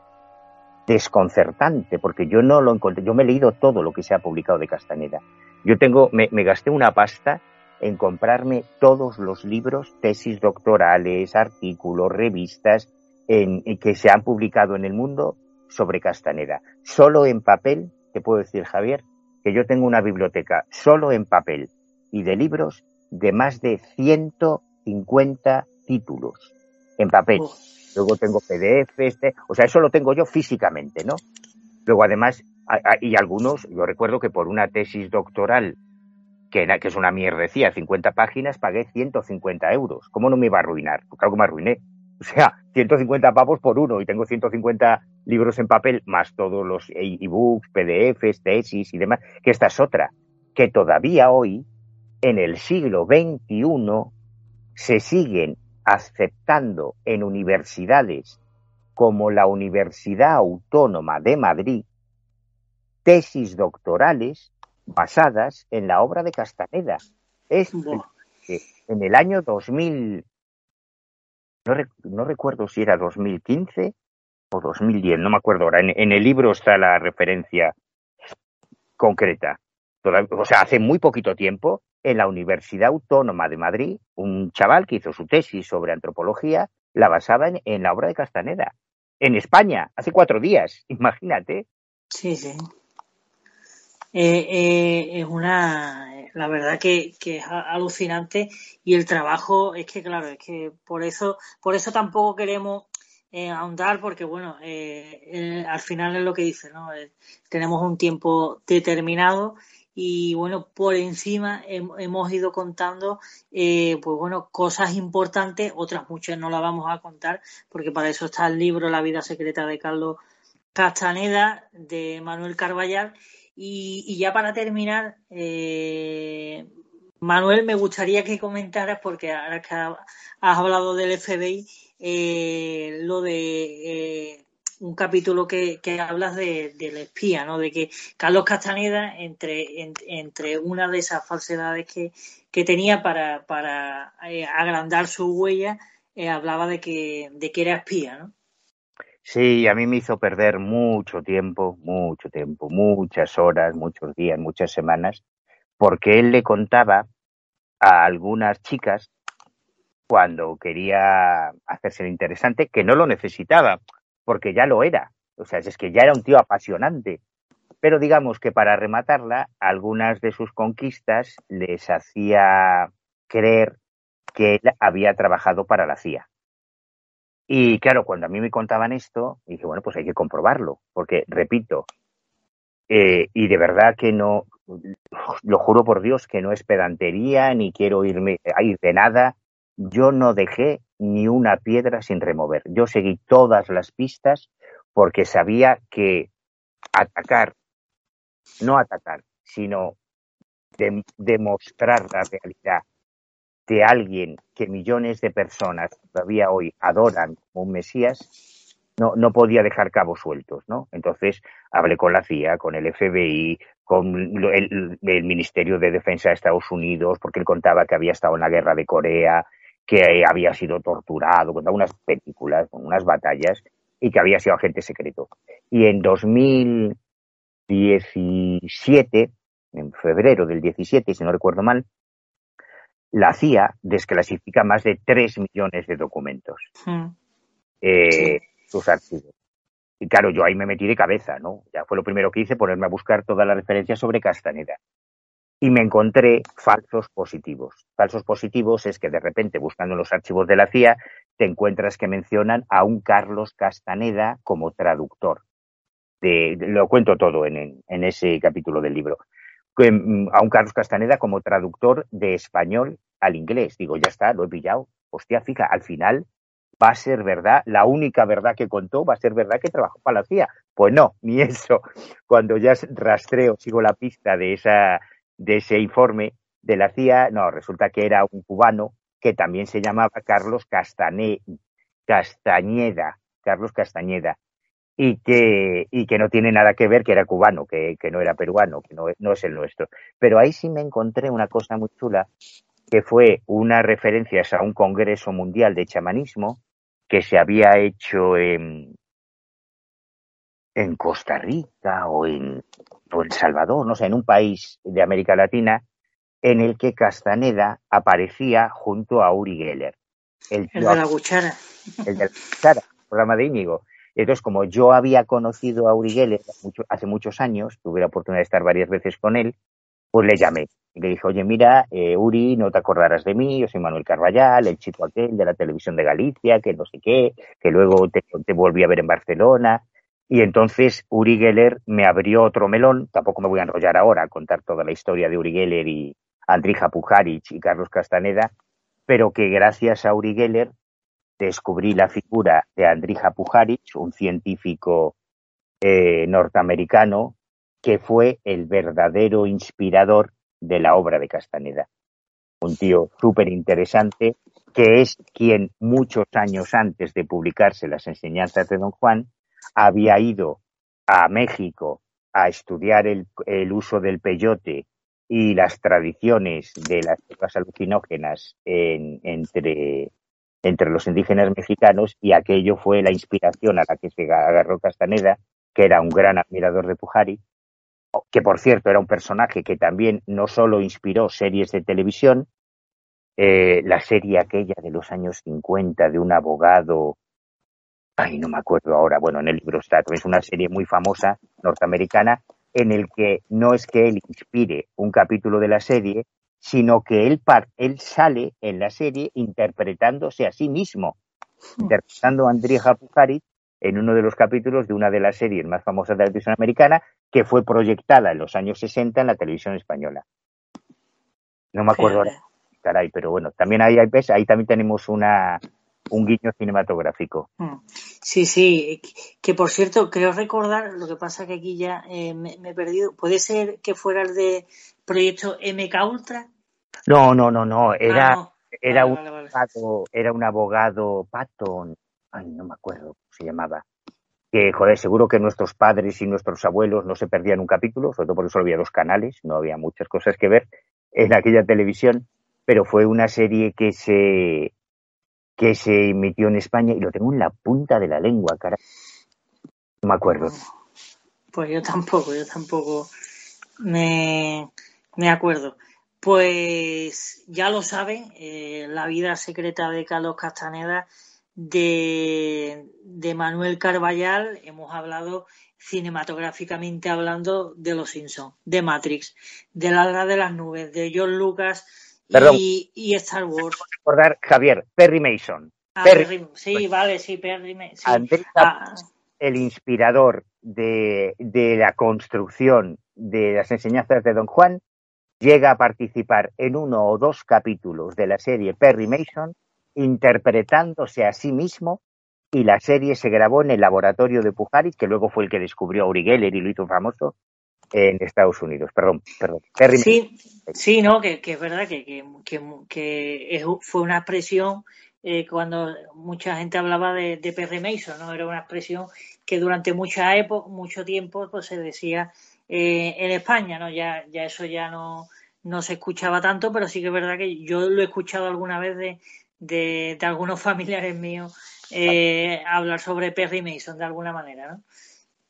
desconcertante, porque yo no lo encontré, yo me he leído todo lo que se ha publicado de Castaneda. Yo tengo, me, gasté una pasta en comprarme todos los libros, tesis doctorales, artículos, revistas en, que se han publicado en el mundo sobre Castaneda. Solo en papel, te puedo decir, Javier, que yo tengo una biblioteca solo en papel y de libros de más de 150 títulos en papel. Luego tengo PDF, este, o sea, eso lo tengo yo físicamente, ¿no? Luego, además, y algunos, yo recuerdo que por una tesis doctoral, que, que es una mierdecía, 50 páginas, pagué 150 euros. ¿Cómo no me iba a arruinar? Pues claro que me arruiné. O sea, 150 pavos por uno y tengo 150 libros en papel más todos los e-books, PDFs, tesis y demás, que esta es otra, que todavía hoy, en el siglo XXI, se siguen aceptando en universidades como la Universidad Autónoma de Madrid tesis doctorales basadas en la obra de Castaneda. Es en el año 2000, no, recuerdo si era 2015 o 2010, no me acuerdo ahora. En, el libro está la referencia concreta. o sea, hace muy poquito tiempo, en la Universidad Autónoma de Madrid, un chaval que hizo su tesis sobre antropología la basaba en, la obra de Castaneda. En España, hace cuatro días, imagínate. Sí, sí. Eh, eh, es una, la verdad que, es alucinante y el trabajo es que claro es que por eso por eso tampoco queremos eh, ahondar porque bueno eh, eh, al final es lo que dice no tenemos un tiempo determinado y bueno por encima hemos ido contando pues bueno cosas importantes otras muchas no las vamos a contar porque para eso está el libro La vida secreta de Carlos Castaneda de Manuel Carballar y, ya para terminar, eh, Manuel, me gustaría que comentaras, porque ahora que has hablado del FBI, eh, lo de eh, un capítulo que, hablas de, del espía, ¿no? De que Carlos Castaneda, entre, entre una de esas falsedades que, tenía para, para agrandar su huella, hablaba de que, de que era espía, ¿no? Sí, a mí me hizo perder mucho tiempo, mucho tiempo, muchas horas, muchos días, muchas semanas, porque él le contaba a algunas chicas cuando quería hacerse interesante que no lo necesitaba, porque ya lo era. O sea, es que ya era un tío apasionante. Pero digamos que para rematarla, algunas de sus conquistas les hacía creer que él había trabajado para la CIA. Y claro, cuando a mí me contaban esto, dije, bueno, pues hay que comprobarlo, porque, repito, eh, y de verdad que no, lo juro por Dios que no es pedantería, ni quiero irme a ir de nada, yo no dejé ni una piedra sin remover. Yo seguí todas las pistas porque sabía que atacar, no atacar, sino demostrar la realidad de alguien que millones de personas todavía hoy adoran como un Mesías, no, no podía dejar cabos sueltos, ¿no? Entonces hablé con la CIA, con el FBI, con el, el, Ministerio de Defensa de Estados Unidos, porque él contaba que había estado en la guerra de Corea, que había sido torturado, contaba unas películas, unas batallas, y que había sido agente secreto. Y en 2017, en febrero del 17, si no recuerdo mal, la CIA desclasifica más de 3 millones de documentos, hmm. eh, sus archivos. Y claro, yo ahí me metí de cabeza, ¿no? Ya fue lo primero que hice, ponerme a buscar todas las referencias sobre Castaneda. Y me encontré falsos positivos. Falsos positivos es que de repente, buscando en los archivos de la CIA, te encuentras que mencionan a un Carlos Castaneda como traductor. De, lo cuento todo en, en ese capítulo del libro. Mm, a un Carlos Castaneda como traductor de español al inglés. Digo, ya está, lo he pillado. Hostia, fija, al final va a ser verdad, la única verdad que contó va a ser verdad que trabajó para la CIA. Pues no, ni eso. Cuando ya rastreo, sigo la pista de, esa, de ese informe de la CIA, no, resulta que era un cubano que también se llamaba Carlos Castañeda, Carlos Castañeda, y que, y que no tiene nada que ver que era cubano, que, que no era peruano, que no, no es el nuestro. Pero ahí sí me encontré una cosa muy chula, que fue una referencia a un congreso mundial de chamanismo que se había hecho en, en Costa Rica o en, o en Salvador, no sé, en un país de América Latina, en el que Castaneda aparecía junto a Uri Geller. El, de la cuchara. El de la cuchara, programa de Íñigo. Entonces, como yo había conocido a Uri Geller hace muchos años, tuve la oportunidad de estar varias veces con él, pues le llamé. Y le dije, oye, mira, eh, Uri, no te acordarás de mí, yo soy Manuel Carvallal, el chico aquel de la televisión de Galicia, que no sé qué, que luego te, te volví a ver en Barcelona. Y entonces Uri Geller me abrió otro melón, tampoco me voy a enrollar ahora a contar toda la historia de Uri Geller y Andrija Pujaric y Carlos Castaneda, pero que gracias a Uri Geller descubrí la figura de Andrija Pujaric, un científico eh, norteamericano que fue el verdadero inspirador de la obra de Castaneda. Un tío súper interesante que es quien muchos años antes de publicarse las enseñanzas de Don Juan había ido a México a estudiar el, uso del peyote y las tradiciones de las drogas alucinógenas entre, entre los indígenas mexicanos y aquello fue la inspiración a la que se agarró Castaneda, que era un gran admirador de Pujari, que por cierto era un personaje que también no solo inspiró series de televisión, eh, la serie aquella de los años 50 de un abogado, ay, no me acuerdo ahora, bueno, en el libro está, es una serie muy famosa norteamericana en el que no es que él inspire un capítulo de la serie, sino que él, él sale en la serie interpretándose a sí mismo, hmm. interpretando a André Pujari en uno de los capítulos de una de las series más famosas de la televisión americana, que fue proyectada en los años 60 en la televisión española. No me acuerdo ahora, caray, pero bueno, también ahí, ahí también tenemos una, un guiño cinematográfico. Hmm. Sí, sí, que por cierto, creo recordar, lo que pasa que aquí ya eh, me, he perdido, ¿puede ser que fuera el de proyecto MK Ultra? No, no, no, no, era, ah, era, un, Abogado, era un abogado Patton, ay, no me acuerdo cómo se llamaba, que, joder, seguro que nuestros padres y nuestros abuelos no se perdían un capítulo, sobre todo porque solo había dos canales, no había muchas cosas que ver en aquella televisión, pero fue una serie que se, que se emitió en España y lo tengo en la punta de la lengua, cara. No me acuerdo. Pues yo tampoco, yo tampoco me, me acuerdo. Pues ya lo saben, eh, la vida secreta de Carlos Castaneda de, de Manuel Carballal, hemos hablado cinematográficamente hablando de Los Simpsons, de Matrix, de La de las Nubes, de John Lucas y, y, Star Wars. Recordar, Javier, Perry Mason. Ah, Perry, sí, vale, sí, Perry Mason. Ah. el inspirador de, de la construcción de las enseñanzas de Don Juan, llega a participar en uno o dos capítulos de la serie Perry Mason interpretándose a sí mismo y la serie se grabó en el laboratorio de Pujaris, que luego fue el que descubrió a Uri Geller y lo hizo famoso en Estados Unidos. Perdón, perdón. sí, sí, no, que, es verdad que, que, fue una expresión eh, cuando mucha gente hablaba de, Perry Mason, ¿no? Era una expresión que durante mucha época, mucho tiempo, pues se decía eh, en España, ¿no? Ya, ya eso ya no, no se escuchaba tanto, pero sí que es verdad que yo lo he escuchado alguna vez de, de, de algunos familiares míos eh, hablar sobre Perry Mason de alguna manera, ¿no?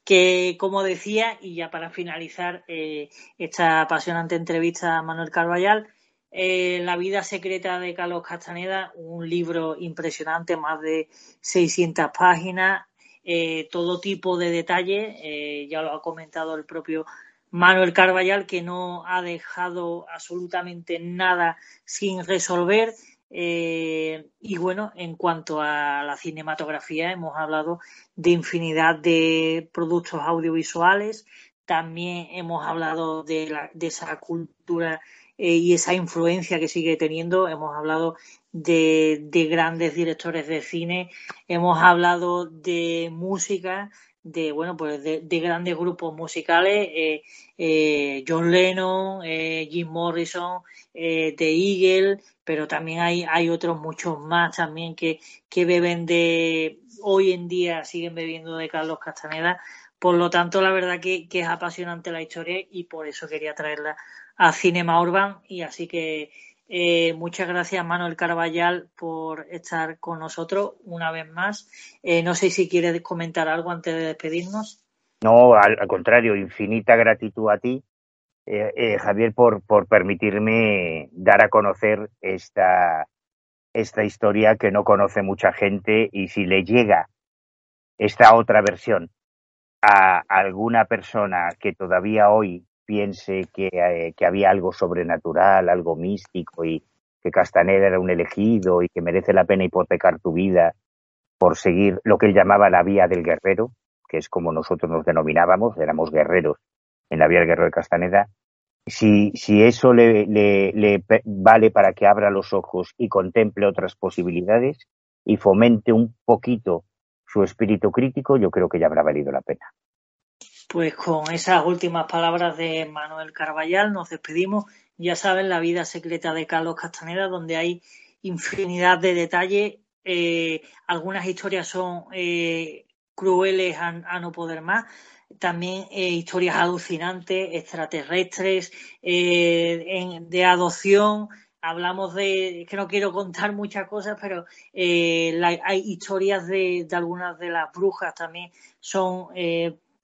Que, como decía, y ya para finalizar eh, esta apasionante entrevista a Manuel Carballal, eh, La vida secreta de Carlos Castaneda, un libro impresionante, más de 600 páginas, todo tipo de detalles, ya lo ha comentado el propio Manuel Carballal, que no ha dejado absolutamente nada sin resolver eh, y bueno, en cuanto a la cinematografía, hemos hablado de infinidad de productos audiovisuales, también hemos hablado de, la, de esa cultura eh, y esa influencia que sigue teniendo, hemos hablado de, de grandes directores de cine, hemos hablado de música, de bueno pues de, grandes grupos musicales eh, eh, John Lennon eh, Jim Morrison The Eagle pero también hay hay otros muchos más también que que beben de hoy en día siguen bebiendo de Carlos Castaneda. Por lo tanto la verdad que, que es apasionante la historia y por eso quería traerla a Cinema Urban y así que eh, muchas gracias, Manuel Carballal, por estar con nosotros una vez más. Eh, no sé si quieres comentar algo antes de despedirnos. No, al, contrario, infinita gratitud a ti, eh, Javier, por, por permitirme dar a conocer esta, esta historia que no conoce mucha gente y si le llega esta otra versión a alguna persona que todavía hoy piense eh, que, había algo sobrenatural, algo místico y que Castaneda era un elegido y que merece la pena hipotecar tu vida por seguir lo que él llamaba la vía del guerrero, que es como nosotros nos denominábamos, éramos guerreros en la vía del guerrero de Castaneda. Si, si eso le, le vale para que abra los ojos y contemple otras posibilidades y fomente un poquito su espíritu crítico, yo creo que ya habrá valido la pena. Pues con esas últimas palabras de Manuel Carballal nos despedimos. Ya saben, la vida secreta de Carlos Castaneda, donde hay infinidad de detalles. Eh, algunas historias son eh, crueles a, no poder más. También eh, historias alucinantes, extraterrestres, de adopción. Hablamos de, que no quiero contar muchas cosas, pero hay historias de, algunas de las brujas también son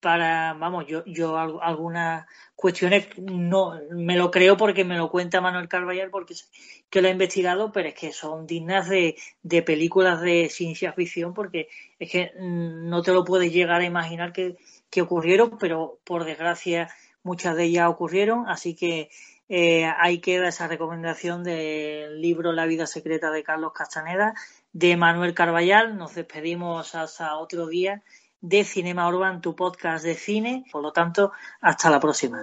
para, vamos, yo, yo algunas cuestiones no me lo creo porque me lo cuenta Manuel Carvallal porque que lo ha investigado, pero es que son dignas de, de películas de ciencia ficción porque es que mm, no te lo puedes llegar a imaginar que, que ocurrieron, pero por desgracia muchas de ellas ocurrieron, así que eh, ahí queda esa recomendación del libro La vida secreta de Carlos Castaneda, de Manuel Carvallal. Nos despedimos hasta otro día de Cinema Urban, tu podcast de cine. Por lo tanto, hasta la próxima.